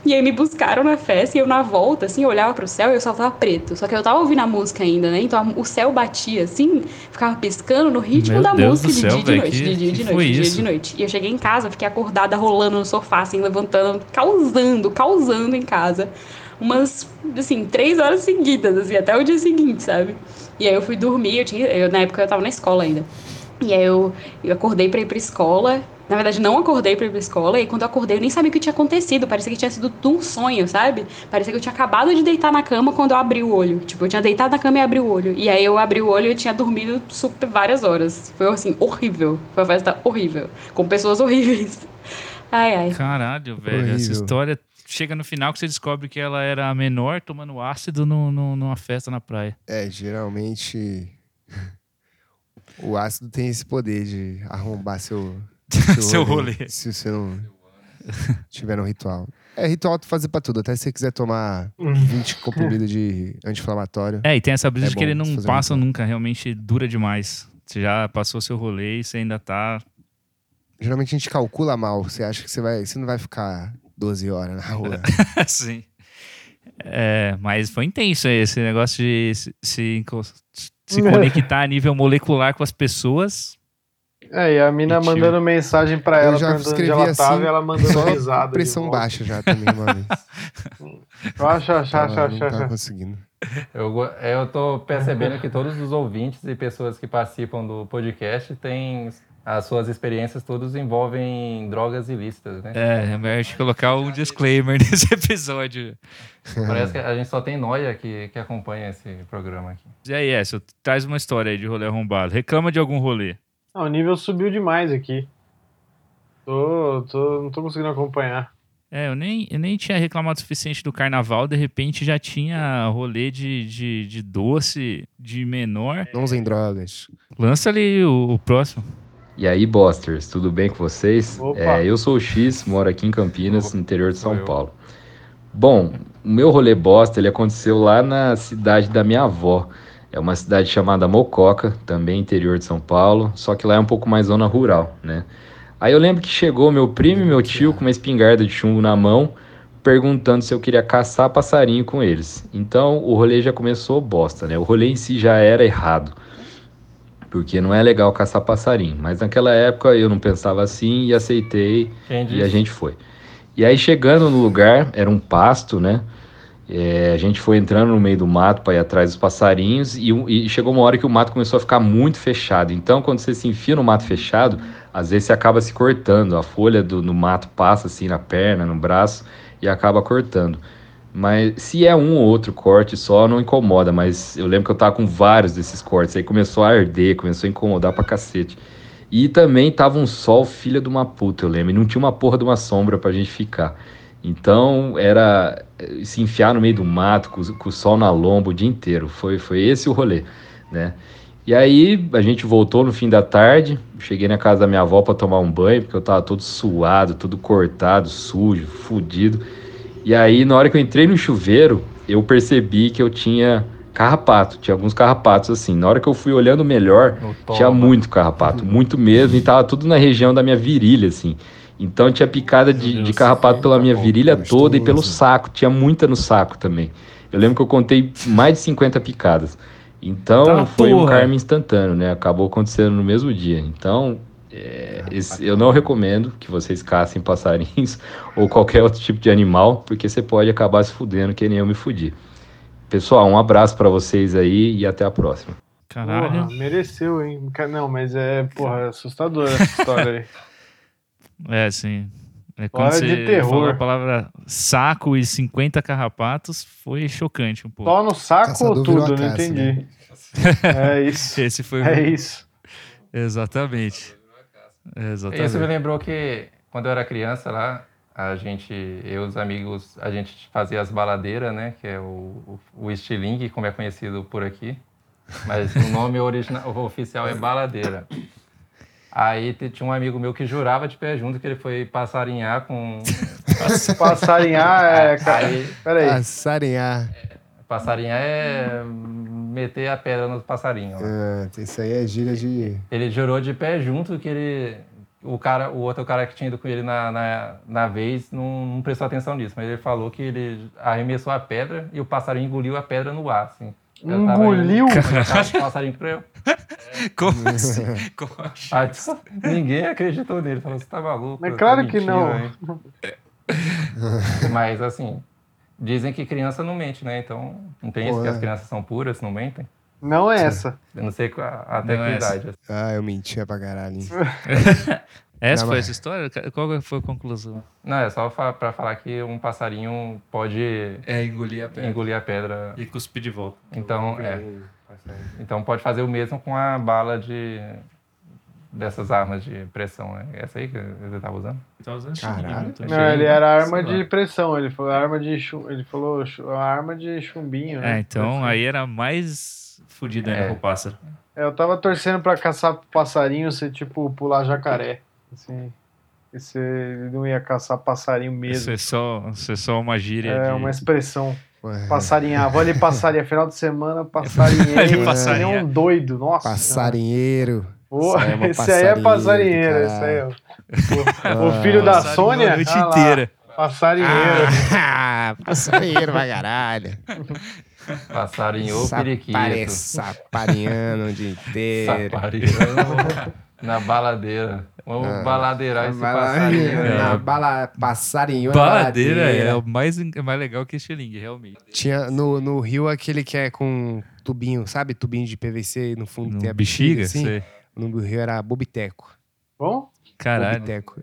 E aí me buscaram na festa e eu na volta, assim, eu olhava pro céu e o céu tava preto. Só que eu tava ouvindo a música ainda, né? Então a- o céu batia assim, ficava piscando no ritmo Meu da Deus música de céu, dia e de noite, que- de dia e de noite, de dia e de noite. E eu cheguei em casa, fiquei acordada, rolando no sofá, assim, levantando, causando, causando em casa. Umas, assim, três horas seguidas, assim, até o dia seguinte, sabe? E aí eu fui dormir, eu tinha, eu, na época eu tava na escola ainda. E aí eu, eu acordei pra ir pra escola. Na verdade, não acordei pra ir pra escola. E quando eu acordei, eu nem sabia o que tinha acontecido. Parecia que tinha sido um sonho, sabe? Parecia que eu tinha acabado de deitar na cama quando eu abri o olho. Tipo, eu tinha deitado na cama e abri o olho. E aí eu abri o olho e eu tinha dormido super várias horas. Foi assim, horrível. Foi uma festa horrível. Com pessoas horríveis. Ai, ai. Caralho, velho. Essa Horrível. história chega no final que você descobre que ela era a menor tomando ácido no, no- numa festa na praia. É, geralmente o ácido tem esse poder de arrombar seu, Seu rolê. Se você não tiver no ritual. É ritual tu fazer pra tudo. Até se você quiser tomar 20 comprimidos de anti-inflamatório. É, e tem essa brisa É de que ele não passa muito. nunca, realmente dura demais. Você já passou seu rolê e você ainda tá. Geralmente a gente calcula mal. Você acha que você vai. Você não vai ficar 12 horas na rua. assim. É, mas foi intenso esse negócio de se, se, se conectar a nível molecular com as pessoas. É, e a mina E mandando mensagem pra Eu ela, já perguntando onde ela assim, tava e ela mandando Só risada. pressão baixa já também, uma vez. Eu acho, acho, acho, acho, não tava acho. conseguindo. Eu, é, eu tô percebendo que todos os ouvintes e pessoas que participam do podcast têm as suas experiências todas envolvem drogas ilícitas, né? É, é melhor a gente colocar um disclaimer nesse episódio. Parece que a gente só tem noia que, que acompanha esse programa aqui. E aí, Écio, traz uma história aí de rolê arrombado. Reclama de algum rolê. Não, o nível subiu demais aqui. Tô, tô, não tô conseguindo acompanhar. É, eu nem, eu nem tinha reclamado o suficiente do carnaval, de repente já tinha rolê de, de, de doce, de menor. Não usem drogas. Lança ali o, o próximo. E aí, Bosters, tudo bem com vocês? Opa. É, eu sou o X, moro aqui em Campinas, no interior de São. Paulo. Bom, o meu rolê bosta, ele aconteceu lá na cidade da minha avó. É uma cidade chamada Mococa, também interior de São Paulo, só que lá é um pouco mais zona rural, né? Aí eu lembro que chegou meu primo e meu tio com uma espingarda de chumbo na mão, perguntando se eu queria caçar passarinho com eles. Então o rolê já começou bosta, né? O rolê em si já era errado. Porque não é legal caçar passarinho. Mas naquela época eu não pensava assim e aceitei Quem e a gente foi. E aí chegando no lugar, era um pasto, né? É, a gente foi entrando no meio do mato para ir atrás dos passarinhos e, e chegou uma hora que o mato começou a ficar muito fechado. Então, quando você se enfia no mato fechado, às vezes você acaba se cortando. A folha do, mato passa assim na perna, no braço e acaba cortando. Mas se é um ou outro corte só, não incomoda. Mas eu lembro que eu tava com vários desses cortes. Aí começou a arder, começou a incomodar pra cacete. E também tava um sol filha de uma puta, eu lembro. E não tinha uma porra de uma sombra pra gente ficar. Então era eh, se enfiar no meio do mato, com, com o sol na lomba o dia inteiro. Foi, foi esse o rolê, né? E aí a gente voltou no fim da tarde. Cheguei na casa da minha avó pra tomar um banho, porque eu tava todo suado, todo cortado, sujo, fudido. E aí, na hora que eu entrei no chuveiro, eu percebi que eu tinha carrapato. Tinha alguns carrapatos assim. Na hora que eu fui olhando melhor, tinha muito carrapato, muito mesmo, e tava tudo na região da minha virilha, assim. Então tinha picada de, de carrapato pela minha virilha toda e pelo saco. Tinha muita no saco também. Eu lembro que eu contei mais de 50 picadas. Então Tá, foi um porra. karma instantâneo, né? Acabou acontecendo no mesmo dia. Então, é, esse- eu não recomendo que vocês caçem passarinhos ou qualquer outro tipo de animal, porque você pode acabar se fudendo, que nem eu me fudi. Pessoal, um abraço pra vocês aí e até a próxima. Caralho. Porra, mereceu, hein? Não, mas é, porra, é assustadora essa história aí. É, sim. É, quando Hora de terror. falou a palavra saco e 50 carrapatos, foi chocante um pouco. Só no saco Caçador ou virou tudo? Não caça, entendi. É isso. Esse foi É isso. Exatamente. Exatamente. Isso me lembrou que quando eu era criança lá, a gente, eu e os amigos, a gente fazia as baladeiras, né? Que é o, o, o estilingue, como é conhecido por aqui. Mas o nome original, o oficial é baladeira. Aí tinha um amigo meu que jurava de pé junto que ele foi passarinhar com. Passarinhar é. Aí, Peraí. Passarinhar. passarinhar é meter a pedra no passarinho. Ah, isso aí é gíria de. Ele jurou de pé junto que ele. O, cara, o outro cara que tinha ido com ele na, na, na vez não, não prestou atenção nisso, mas ele falou que ele arremessou a pedra e o passarinho engoliu a pedra no ar, assim. Eu Engoliu? o passarinho pra eu. Como assim? Como assim? Aí, ninguém acreditou nele, falou: você tá maluco? Tá claro que mentindo não. aí." Mas assim, dizem que criança não mente, né? Então não tem isso Pô, que as é. crianças são puras, não mentem. Não é essa. Eu não sei qual- até Não que é essa. idade. Ah, eu mentia pra caralho. Essa Não, foi mas- essa história? Qual foi a conclusão? Não, é só pra falar que um passarinho pode É engolir a engolir a pedra. e cuspir de volta. Então, é. Então pode fazer o mesmo com a bala de dessas armas de pressão, né? Essa aí que você tava usando? Tá usando Caralho. chininho, então. Não, ele era arma de pressão. Ele falou arma de chum... Ele falou arma de chumbinho. né? É, então aí era mais fudido ainda É. com o pássaro. É, eu tava torcendo pra caçar passarinho ser tipo pular jacaré. Assim. Você não ia caçar passarinho Isso mesmo. é só, isso é só uma gíria. É de- uma expressão. Ué, Passarinhar. Vou ali passarinhar. Final de semana, passarinhei. Ele que passarinha. nem um doido. Nossa. Passarinheiro. Isso é uma esse aí é passarinheiro, passarinheiro. Esse aí, ó. O, o filho da Sônia. A noite ah lá, inteira. Passarinheiro. Ah, passarinheiro pra caralho. Passarinho ou periquito. Sapareando o dia inteiro. Sapareando na baladeira. Vamos Ah. baladeirar esse Bala- passarinho. né? Na bala, passarinho na Baladeira é baladeira. o mais, é mais legal que estilingue, realmente. Tinha no, no Rio aquele que é com tubinho, sabe? Tubinho de PVC e no fundo No tem a bexiga? assim. Sei. O nome do Rio era Bobiteco. Bom? Caralho. Bobiteco.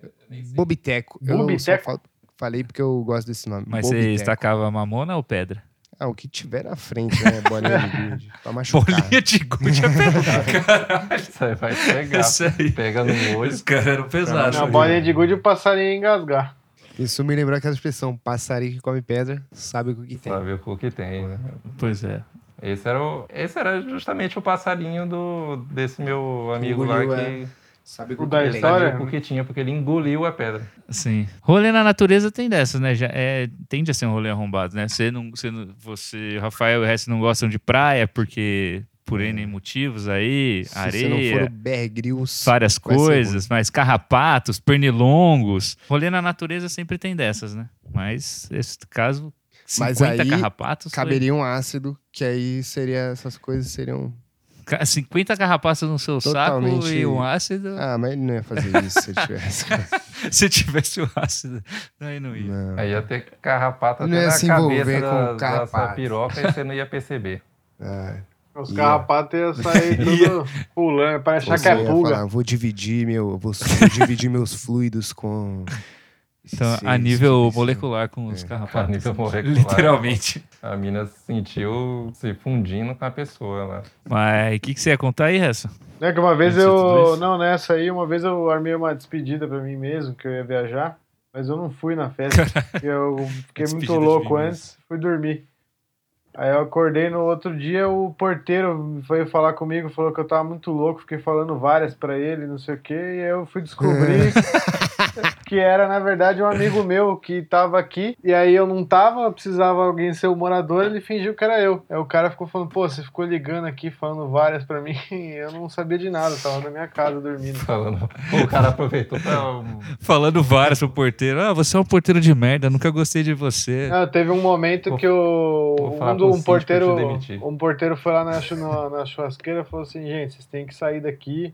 Bobiteco. Eu Bobiteco? falei porque eu gosto desse nome. Mas você Bobiteco. estacava mamona ou pedra? Ah, o que tiver na frente, né? Bolinha de gude. Pra machucar. Bolinha de gude é pedra. Caralho. Isso aí vai pegar. Isso aí. Pega no olho. Os caras eram pesados. Na bolinha de gude, o passarinho ia engasgar. Isso me lembrou aquela expressão, passarinho que come pedra, sabe o que tem. Sabe o que tem, né? Pois é. Esse era, o, esse era justamente o passarinho do, desse meu amigo Engoliu, lá é. Sabe O da que ele tem. história? sabia o que tinha, porque ele engoliu a pedra. Sim. Rolê na natureza tem dessas, né? Já é, tende a ser um rolê arrombado, né? Você, não, você, não- você Rafael e o resto não gostam de praia porque por N motivos aí, Se você não for areia, o Bear Grylls, várias coisas, mas carrapatos, pernilongos. Rolê na natureza sempre tem dessas, né? Mas esse caso, 50 Mas aí carrapatos. foi- caberia um ácido, que aí seria essas coisas seriam. Ca- 50 carrapatos no seu saco Totalmente- e um ácido. Ah, mas ele não ia fazer isso se tivesse. Se tivesse o ácido, aí não ia. Não. Aí ia ter carrapato Não até ia na se envolver cabeça com da, da piroca e você não ia perceber. Ah, Os Ia. carrapatos iam sair tudo pulando, para achar que é pulga. falar, vou dividir meu, vou, vou dividir meus fluidos com. Então, Sim, a nível sim. molecular com os É. carrapatos. A nível molecular. Literalmente. A mina se sentiu se fundindo com a pessoa lá. Mas o que, que você ia contar aí, Ressa? É que uma vez eu. Não, nessa aí, uma vez eu armei uma despedida pra mim mesmo, que eu ia viajar, mas eu não fui na festa. porque eu fiquei muito louco antes, fui dormir. Aí eu acordei no outro dia, o porteiro veio falar comigo, falou que eu tava muito louco, fiquei falando várias pra ele, não sei o quê, e aí eu fui descobrir que era, na verdade, um amigo meu que tava aqui, e aí eu não tava, precisava alguém ser o morador, ele fingiu que era eu. Aí o cara ficou falando, pô, você ficou ligando aqui, falando várias pra mim, e eu não sabia de nada, eu tava na minha casa dormindo. Falando, o cara aproveitou pra. Falando várias pro porteiro. Ah, você é um porteiro de merda, nunca gostei de você. Não, teve um momento Vou- que o, vou falar um, um síndico porteiro um porteiro foi lá na, na, na churrasqueira e falou assim, gente, vocês têm que sair daqui,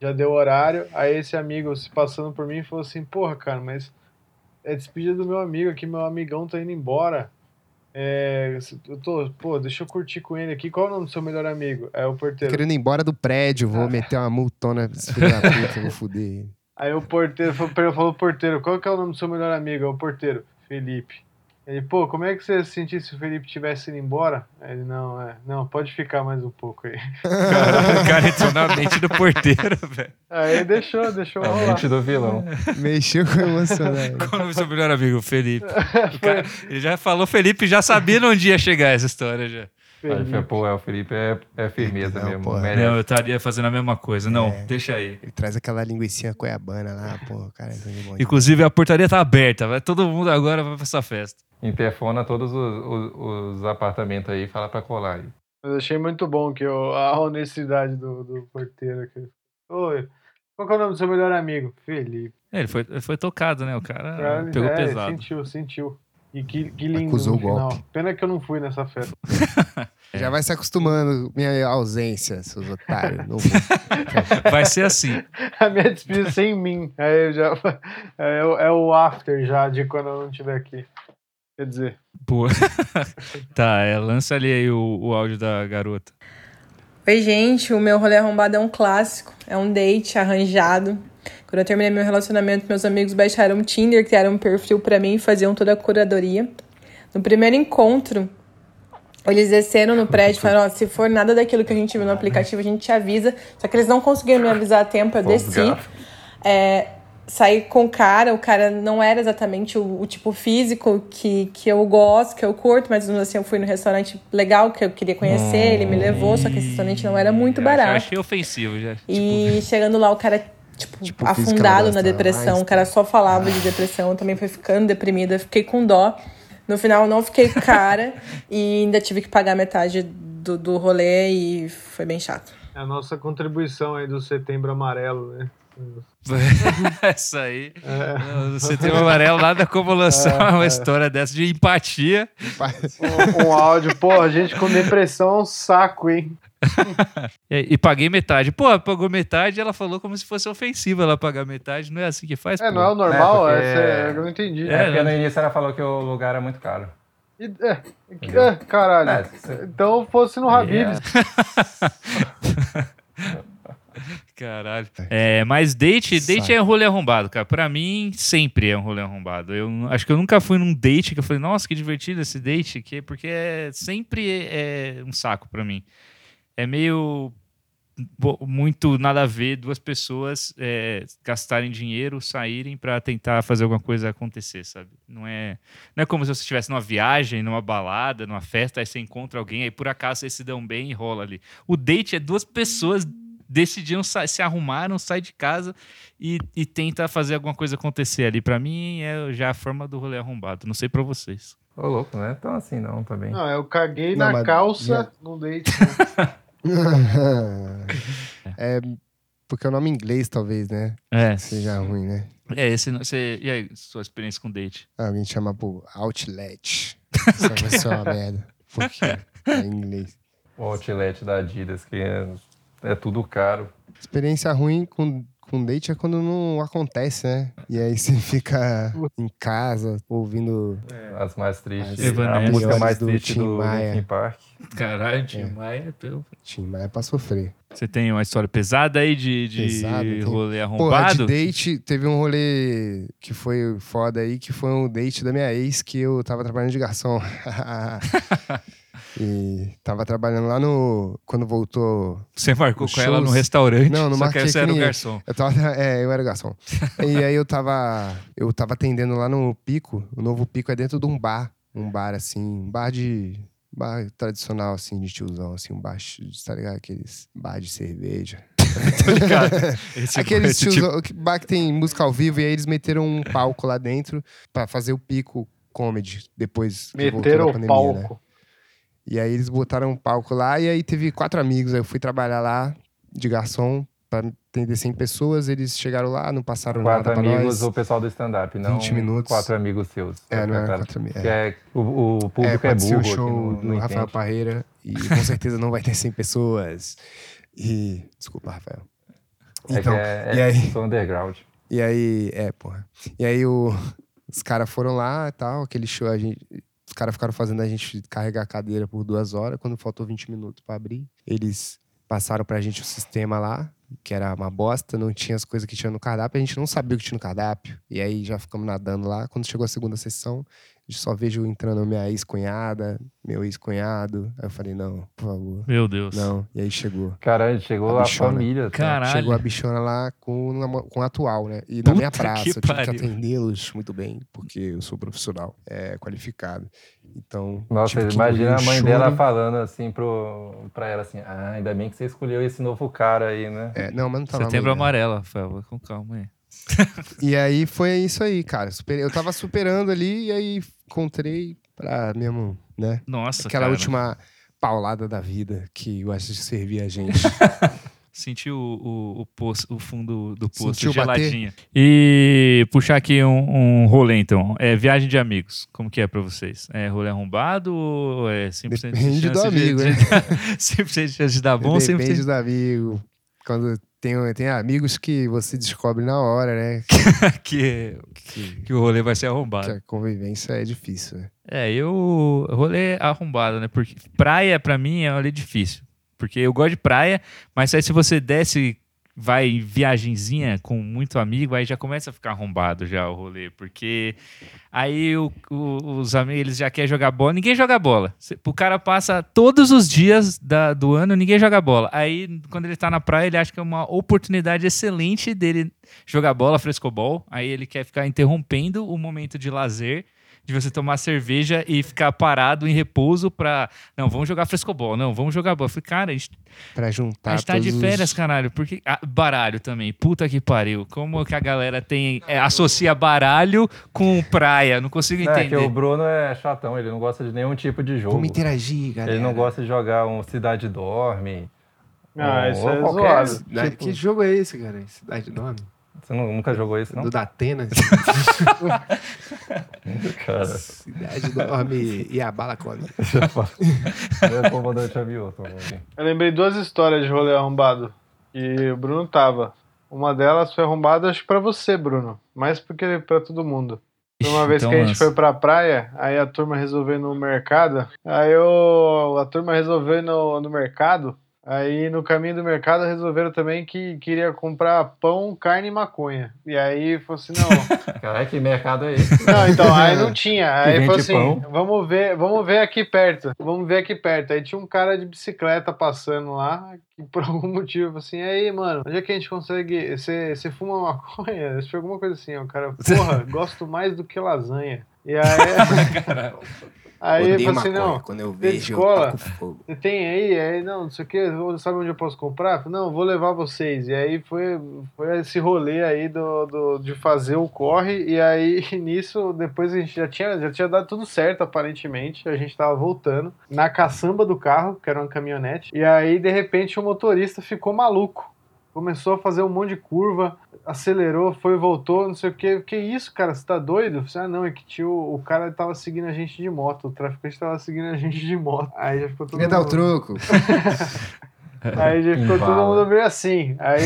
já deu horário. Aí esse amigo se passando por mim falou assim, porra, cara, mas é despedida do meu amigo aqui, meu amigão tá indo embora. É, eu tô, pô, deixa eu curtir com ele aqui. Qual é o nome do seu melhor amigo? É o porteiro. Querendo ir embora do prédio, vou meter uma multona da puta, vou foder ele. Aí o porteiro falou, falou porteiro, qual que é o nome do seu melhor amigo? É o porteiro, Felipe. Ele, pô, como é que você ia se sentir se o Felipe tivesse ido embora? Aí Ele, não, é, não, pode ficar mais um pouco aí. Caralho, o cara entrou na mente do porteiro, velho. Aí deixou, deixou A rolar. mente do vilão. Mexeu com o emocional. Qual o seu melhor amigo? Felipe. O cara- ele já falou Felipe, já sabia onde ia chegar essa história já. Felipe. pô, é, o Felipe é, é firmeza Não, mesmo. porra. merece. Não, eu estaria fazendo a mesma coisa. Não, É. deixa aí. Ele traz aquela linguiça cuiabana lá, pô, cara, é bom. Inclusive, a portaria tá aberta. Vai todo mundo agora vai pra essa festa. Interfona todos os, os- os apartamentos aí e fala pra colar aí. Mas achei muito bom que eu, a honestidade do, do porteiro aqui. Oi, qual que é o nome do seu melhor amigo? Felipe. É, ele, foi, ele foi tocado, né? O cara Cara, pegou é, pesado. Sentiu, sentiu. E que, que lindo Acusou o golpe. Pena que eu não fui nessa festa. Já vai se acostumando, minha ausência, seus otários. Não vou. Vai ser assim. A minha despedida sem mim. Aí eu já, é, o- é o after já de quando eu não estiver aqui. Quer dizer, Pô. tá, é, lança ali aí o, o áudio da garota. Oi, gente. O meu rolê arrombado é um clássico. É um date arranjado. Quando eu terminei meu relacionamento, meus amigos baixaram o Tinder, criaram um perfil pra mim e faziam toda a curadoria. No primeiro encontro, eles desceram no prédio e falaram: ó, se for nada daquilo que a gente viu no aplicativo, a gente te avisa. Só que eles não conseguiram me avisar a tempo, eu desci. É, saí com o cara, o cara não era exatamente o, o tipo físico que, que eu gosto, que eu curto, mas assim eu fui no restaurante legal que eu queria conhecer, ele me levou, só que esse restaurante não era muito barato. Já achei ofensivo já. E chegando lá, o cara, tipo, Tipo, afundado na depressão. mais, o cara só falava de depressão. Eu também fui ficando deprimida. Fiquei com dó. No final, não fiquei com cara. e ainda tive que pagar metade do, do rolê. E foi bem chato. é a nossa contribuição aí do setembro amarelo, né? Essa aí. É. O Setembro Amarelo, nada como lançar uma história dessa de empatia. Um, um áudio, pô, a gente com depressão é um saco, hein? E, e paguei metade. Pô, pagou metade ela falou como se fosse ofensivo ela pagar metade. Não é assim que faz? É, pô? não é o normal? É, porque- Essa é, eu não entendi. É, É, porque né? no início ela falou que o lugar era muito caro. E- é, que- é, caralho. É, Então fosse no Habib's. Caralho. É, mas date, date é um rolê arrombado, cara. Pra mim, sempre é um rolê arrombado. Eu não- acho que eu nunca fui num date que eu falei, nossa, que divertido esse date aqui, porque é, sempre é um saco pra mim. É meio muito nada a ver duas pessoas é, gastarem dinheiro, saírem pra tentar fazer alguma coisa acontecer, sabe? Não é, não é como se você estivesse numa viagem, numa balada, numa festa, aí você encontra alguém, aí por acaso vocês se dão bem e rola ali. O date é duas pessoas decidiram se arrumaram, sai de casa e, e tenta fazer alguma coisa acontecer ali. Pra mim é já a forma do rolê arrombado. Não sei pra vocês. Ô, louco, não é tão assim não também. Não, eu caguei Não, na mas- calça no date. é porque é o nome em inglês, talvez, né? É. Seja ruim, né? É, esse, você, e aí, sua experiência com date? Alguém chama por Outlet. Só vai ser uma merda. Porque é em inglês. O outlet da Adidas, que é, é tudo caro. Experiência ruim com, com date é quando não acontece, né? E aí você fica em casa ouvindo. As mais tristes. As a música mais do triste Tim do Maia. Linkin Park. Caralho, Tim Maia, é pelo... Tim Maia pra sofrer. Você tem uma história pesada aí de, de Pesado, tem. rolê Porra, arrombado? de date, teve um rolê que foi foda aí, que foi um date da minha ex, que eu tava trabalhando de garçom. e tava trabalhando lá no. Quando voltou. Você marcou com ela no restaurante, Não, não só que marquei você era o garçom. Eu tava. É, eu era garçom. e aí eu tava. Eu tava atendendo lá no Pico. O novo Pico é dentro de um bar. Um bar assim. Um bar de. Bar tradicional, assim, de tiozão, assim, um bar, tá ligado? Aqueles bar de cerveja. Tô ligado. Esse- Aqueles esse tipo- tiozão, que bar que tem música ao vivo, e aí eles meteram um palco lá dentro pra fazer o pico comedy depois que voltou Meteram o pandemia, né? E aí eles botaram um palco lá e aí teve quatro amigos. Aí eu fui trabalhar lá de garçom pra atender 100 pessoas. Eles chegaram lá, não passaram Quatro nada pra amigos, o pessoal do stand-up, não 20 minutos. quatro amigos seus. É, não é quatro amigos. Que é, o, o público é, ser burro o show não, do não Rafael entende. Parreira e com certeza não vai ter 100 pessoas. E desculpa, Rafael. É Então, que é, e é, aí, sou underground. e aí, é, porra. E aí o, os caras foram lá e tal, aquele show, a gente, os caras ficaram fazendo a gente carregar a cadeira por duas horas, quando faltou 20 minutos pra abrir, eles passaram pra gente o sistema lá, que era uma bosta, não tinha as coisas que tinha no cardápio, a gente não sabia o que tinha no cardápio. E aí já ficamos nadando lá. Quando chegou a segunda sessão, eu só vejo entrando minha ex-cunhada, meu ex-cunhado. Aí eu falei, não, por favor. Meu Deus. Não. E aí chegou. Caralho, chegou A a, família. tá? Caralho. Chegou a bichona lá com, com o atual, né? E na Puta minha que praça, eu tive que pariu. atendê-los muito bem, porque eu sou profissional, é, qualificado. Então. Nossa, tive que imagina a mãe dela choro. falando assim pro, pra ela assim, ah, ainda bem que você escolheu esse novo cara aí, né? É, não, mas não tava Setembro mãe, né? amarelo, Rafael. Vai com calma aí. E aí foi isso aí, cara. Eu tava superando ali e aí encontrei pra mesmo, né? Nossa, Aquela cara. última paulada da vida que eu acho que servia a gente. Sentiu o, o, o, poço- o fundo do poço Sentiu bater? E puxar aqui um, um rolê, então. É viagem de amigos. Como que é pra vocês? É rolê arrombado ou é 100% Depende de do chance de- amigo, de, né? 100% de chance de dar bom, Depende 100% do amigo. Quando tem, tem amigos que você descobre na hora, né? que, Que, que o rolê vai ser que arrombado. a convivência é difícil, né? É, eu. Rolê arrombado, né? Porque praia, pra mim, é um rolê difícil. Porque eu gosto de praia, mas aí se você desce, vai em viagenzinha com muito amigo, aí já começa a ficar arrombado já o rolê. Porque aí o- o- os amigos eles já querem jogar bola, ninguém joga bola. O cara passa todos os dias da- do ano, ninguém joga bola. Aí, quando ele tá na praia, ele acha que é uma oportunidade excelente dele jogar bola, frescobol. Aí ele quer ficar interrompendo o momento de lazer de você tomar cerveja e ficar parado em repouso pra. Não, vamos jogar frescobol. Não, vamos jogar bola. Eu falei, cara, a gente, Pra juntar a gente tá de todos os- férias, caralho. Porque. ah, baralho também. Puta que pariu. Como que a galera tem. é, associa baralho com praia? Não consigo Não, é que entender. o Bruno é chatão, ele não gosta de nenhum tipo de jogo. Vamos interagir, galera. Ele não gosta de jogar um Cidade Dorme. Ah, ou- isso é qualquer zoado. Né? tipo- Que jogo é esse, cara? Cidade Nome? Você nu- nunca jogou isso, não? Do Datena? Cara, Cidade Nome e a bala come. é comandante Avilton. Eu lembrei duas histórias de rolê arrombado. E o Bruno tava. Uma delas foi arrombada, acho que pra você, Bruno. Mais porque pra todo mundo. Uma vez então que a gente lança. foi pra praia, aí a turma resolveu ir no mercado. Aí eu, a turma resolveu ir no, no mercado. Aí no caminho do mercado resolveram também que queria comprar pão, carne e maconha. E aí falou assim: não, Caralho, que mercado é esse? não, então, aí não tinha. Aí falou assim: pão. vamos ver, vamos ver aqui perto. Vamos ver aqui perto. Aí tinha um cara de bicicleta passando lá, que por algum motivo, falou assim, aí, mano, onde é que a gente consegue. Você fuma maconha? Foi alguma coisa assim, ó. O cara, porra, gosto mais do que lasanha. E aí. Aí eu Odeio falei assim, maconha. não, Quando eu vejo, eu escola, taco fogo. Você tem aí, aí, não, não sei o que, sabe onde eu posso comprar? Eu Não, vou levar vocês. E aí foi, foi esse rolê aí do, do, de fazer o corre, e aí nisso, depois a gente já tinha, já tinha dado tudo certo, aparentemente. A gente tava voltando na caçamba do carro, que era uma caminhonete, e aí de repente o motorista ficou maluco. Começou a fazer um monte de curva, acelerou, foi, voltou, não sei o que. Que isso, cara? Você tá doido? Eu falei, ah, não, é que tinha o, cara tava seguindo a gente de moto, o traficante tava seguindo a gente de moto. Aí já ficou todo Queria dar o mundo- troco. Aí já ficou todo mundo meio assim. Aí,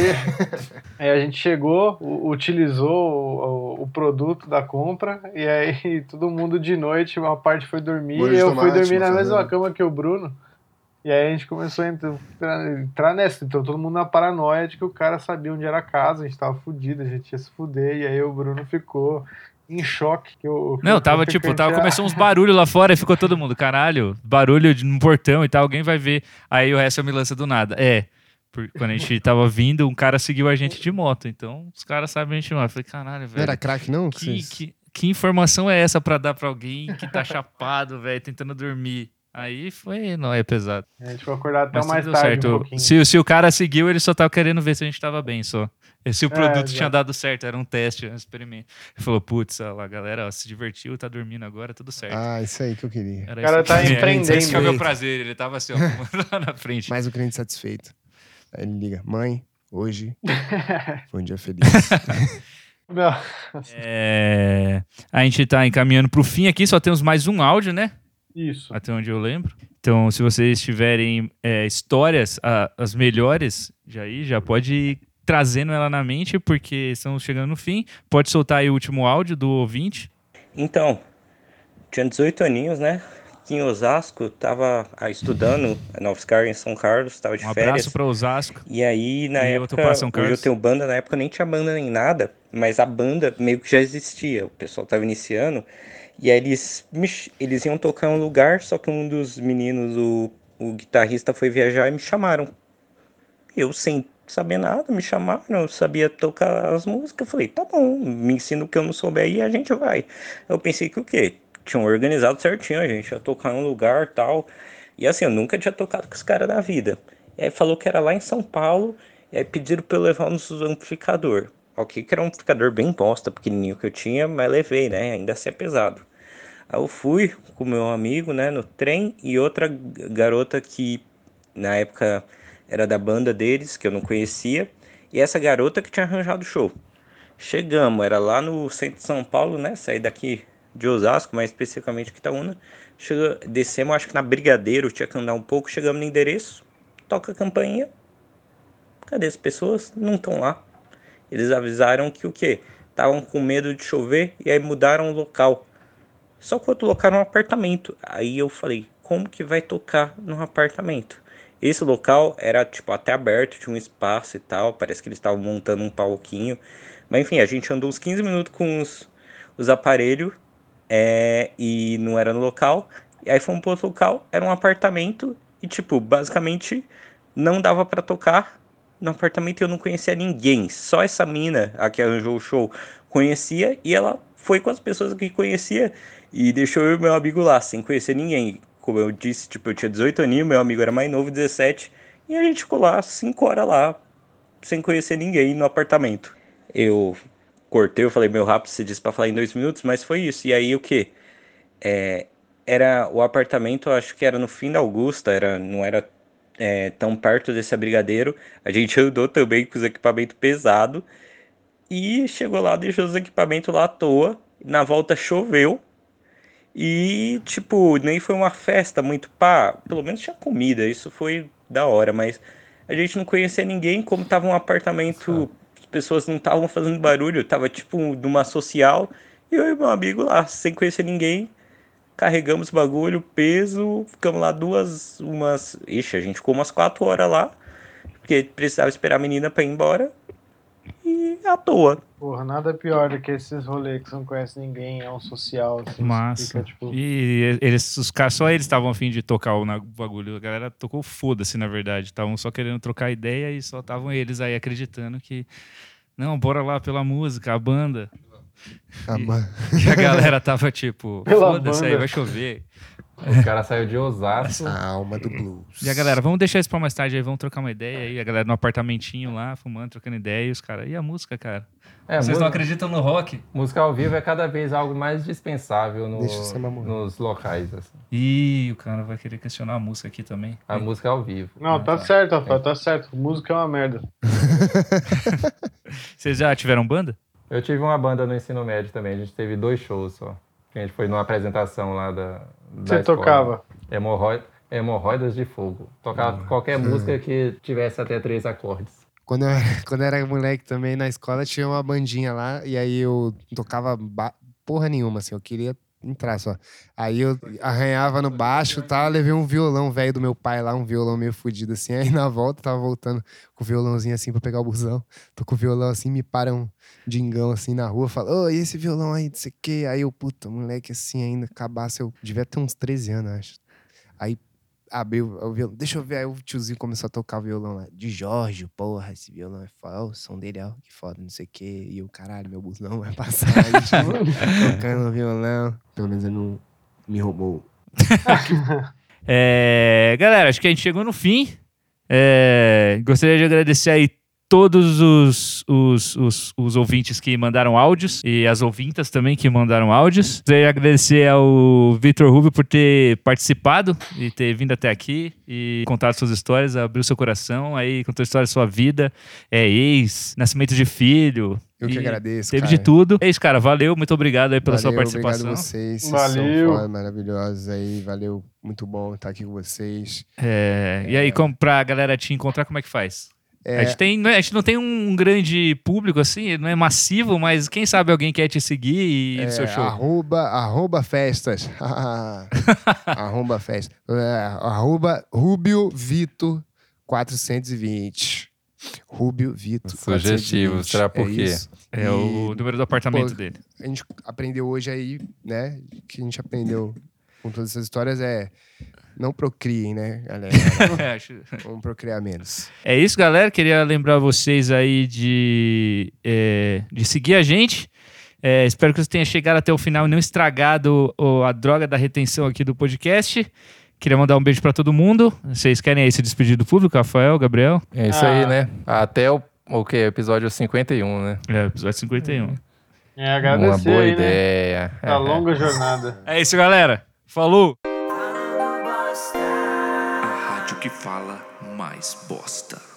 aí a gente chegou, utilizou o, o- o produto da compra, e aí todo mundo de noite, uma parte foi dormir, e eu fui dormir na mesma macarrão. cama que o Bruno. E aí a gente começou a entrar, entrar nessa. Então todo mundo na paranoia de que o cara sabia onde era a casa, a gente tava fudido, a gente ia se fuder, e aí o Bruno ficou em choque. Que o, que Não, o tava tipo, tava, começou uns barulhos lá fora e ficou todo mundo, caralho, barulho de- no portão e tal, alguém vai ver. Aí o resto eu me lança do nada. É. por- Quando a gente tava vindo, um cara seguiu a gente de moto. Então, os caras sabem a gente. Eu falei, caralho, Não velho. era crack, não? Que, que, que informação é essa pra dar pra alguém que tá chapado, velho, tentando dormir? Aí foi, não, é pesado. A gente foi acordar até Mas mais tarde um certo. pouquinho. se, se o cara seguiu, ele só tava querendo ver se a gente tava bem só. E Se o É, produto exato. tinha dado certo, era um teste, um experimento. Ele falou, putz, olha lá, galera, ó, se divertiu, tá dormindo agora, tudo certo. Ah, isso aí que eu queria. Era o cara tá que- empreendendo. Esse que é o meu prazer, ele tava assim, ó, lá na frente. Mais um cliente satisfeito. Aí ele liga, mãe, hoje foi um dia feliz. Não. É, A gente tá encaminhando pro fim aqui, só temos mais um áudio, né? Isso. Até onde eu lembro. Então, se vocês tiverem é, histórias, a- as melhores, já aí, já pode ir trazendo ela na mente, porque estamos chegando no fim. Pode soltar aí o último áudio do ouvinte. Então, tinha 18 aninhos, né? Aqui em Osasco, tava ah, estudando na UFSCar em São Carlos, tava de Um férias. abraço para Osasco. E aí, na E época, pra São hoje eu Carlos. tenho banda, na época nem tinha banda nem nada, mas a banda meio que já existia, o pessoal tava iniciando, e aí eles, eles iam tocar em um lugar, só que um dos meninos, o, o guitarrista foi viajar e me chamaram. Eu, sem saber nada, me chamaram, eu sabia tocar as músicas, eu falei, tá bom, me ensina o que eu não souber e a gente vai. Eu pensei que o quê? Tinham organizado certinho, a gente ia tocar em um lugar tal. E assim, eu nunca tinha tocado com os caras da vida. E aí falou que era lá em São Paulo, e aí pediram pra eu levar uns amplificador. Ok, que era um amplificador bem bosta, pequenininho que eu tinha, mas levei, né? Ainda assim é pesado. Aí eu fui com meu amigo, né, no trem, e outra garota que na época era da banda deles, que eu não conhecia, e essa garota que tinha arranjado o show. Chegamos, era lá no centro de São Paulo, né? Saí daqui de Osasco, mais especificamente Quitaúna. Chega, descemos, acho que na Brigadeiro, tinha que andar um pouco. Chegamos no endereço, toca a campainha. Cadê as pessoas? Não estão lá. Eles avisaram que o quê? Estavam com medo de chover e aí mudaram o local. Só que era um apartamento. Aí eu falei, como que vai tocar num apartamento? Esse local era, tipo, até aberto, tinha um espaço e tal. Parece que eles estavam montando um palquinho. Mas enfim, a gente andou uns 15 minutos com os, os aparelhos é, e não era no local. E aí fomos para outro local, era um apartamento e, tipo, basicamente não dava para tocar no apartamento eu não conhecia ninguém. Só essa mina, a que arranjou o show, conhecia e ela foi com as pessoas que conhecia e deixou eu e meu amigo lá, sem conhecer ninguém. Como eu disse, tipo, eu tinha 18 aninhos, meu amigo era mais novo, 17, e a gente ficou lá 5 horas lá, sem conhecer ninguém no apartamento. Eu cortei, eu falei, meu rápido se disse pra falar em dois minutos, mas foi isso. E aí o que? É, era o apartamento, acho que era no fim da Augusta, era, não era é, tão perto desse abrigadeiro. A gente andou também com os equipamentos pesados e chegou lá, deixou os equipamentos lá à toa. Na volta choveu e, tipo, nem foi uma festa muito pá. Pelo menos tinha comida, isso foi da hora, mas a gente não conhecia ninguém, como tava um apartamento, as pessoas não estavam fazendo barulho, tava tipo numa social, e eu e meu amigo lá, sem conhecer ninguém, carregamos bagulho, peso, ficamos lá duas, umas. Ixi, a gente ficou umas quatro horas lá, porque precisava esperar a menina pra ir embora, e à toa. Porra, nada pior do que esses rolês que você não conhece ninguém, é um social. Assim, Massa. Fica, tipo, E eles, os caras, só eles estavam afim de tocar o bagulho. A galera tocou foda-se, na verdade. Estavam só querendo trocar ideia e só estavam eles aí acreditando que. Não, bora lá pela música, a banda. Ah, E-. E a galera tava tipo, foda-se aí, vai chover. O cara saiu de Osasco. A alma do blues. E a galera, vamos deixar isso pra mais tarde aí, vamos trocar uma ideia aí. A galera no apartamentinho lá, fumando, trocando ideia. E os caras, e a música, cara? É, Vocês música- não acreditam no rock? Música ao vivo é cada vez algo mais dispensável no- nos locais. assim. Ih, o cara vai querer questionar a música aqui também. A música ao vivo. Não, tá certo, Rafael, tá certo. Música é uma merda. Vocês já tiveram banda? Eu tive uma banda no ensino médio também. A gente teve dois shows só. A gente foi numa apresentação lá da. da Você escola. tocava? Hemorroi- Hemorroidas de Fogo. Tocava qualquer música que tivesse até três acordes. Quando eu, era, quando eu era moleque também, na escola tinha uma bandinha lá, e aí eu tocava porra nenhuma, assim, eu queria entrar só. Aí eu arranhava no baixo tal, levei um violão velho do meu pai lá, um violão meio fudido assim, aí na volta tava voltando com o violãozinho assim pra pegar o busão. Tô com o violão assim, me para um dingão assim na rua, fala, ô, e esse violão aí, não sei o quê? Aí eu, puta, moleque assim ainda, acabasse, eu devia ter uns 13 anos, acho. Aí abriu o violão. Deixa eu ver. Aí o tiozinho começou a tocar o violão lá. De Jorge, porra, esse violão é foda. O som dele, ó, que foda, não sei o quê. E eu, caralho, meu busão vai passar. Aí, tipo, tocando o violão. Pelo menos ele não me roubou. É, galera, acho que a gente chegou no fim. É, gostaria de agradecer aí todos os, os, os, os ouvintes que mandaram áudios e as ouvintas também que mandaram áudios. De agradecer ao Vitor Rubio por ter participado e ter vindo até aqui e contado suas histórias, abriu seu coração, aí contou a história da sua vida, é ex, nascimento de filho. Eu que e agradeço, Teve cara. de tudo. É isso, cara. Valeu, muito obrigado aí pela sua Valeu, participação. Obrigado a vocês. vocês Valeu. São maravilhosos aí. Valeu. Muito bom estar aqui com vocês. É, E aí, como pra galera te encontrar, como é que faz? É, A, gente tem, não é- a gente não tem um grande público assim, não é massivo, mas quem sabe alguém quer te seguir e ir no seu É, show. Arroba, arroba festas. arroba festas. É, arroba Rubio Vito 420. Rubio Vito. Sugestivo, 420. será por é quê? isso. É E, o número do apartamento pô, dele. A gente aprendeu hoje aí, né? Que a gente aprendeu com todas essas histórias é não procriem, né, galera? É, Vamos procriar menos. É isso, galera. Queria lembrar vocês aí de, é, de seguir a gente. É, espero que você tenha chegado até o final e não estragado o- a droga da retenção aqui do podcast. Queria mandar um beijo pra todo mundo. Vocês querem aí se despedir do público, Rafael, Gabriel? É isso Ah. aí, né? Até o, o quê? Episódio 51, né? É, episódio 51. É, agradecer Uma boa aí, né? ideia. A longa jornada. É isso, galera. Falou! bosta.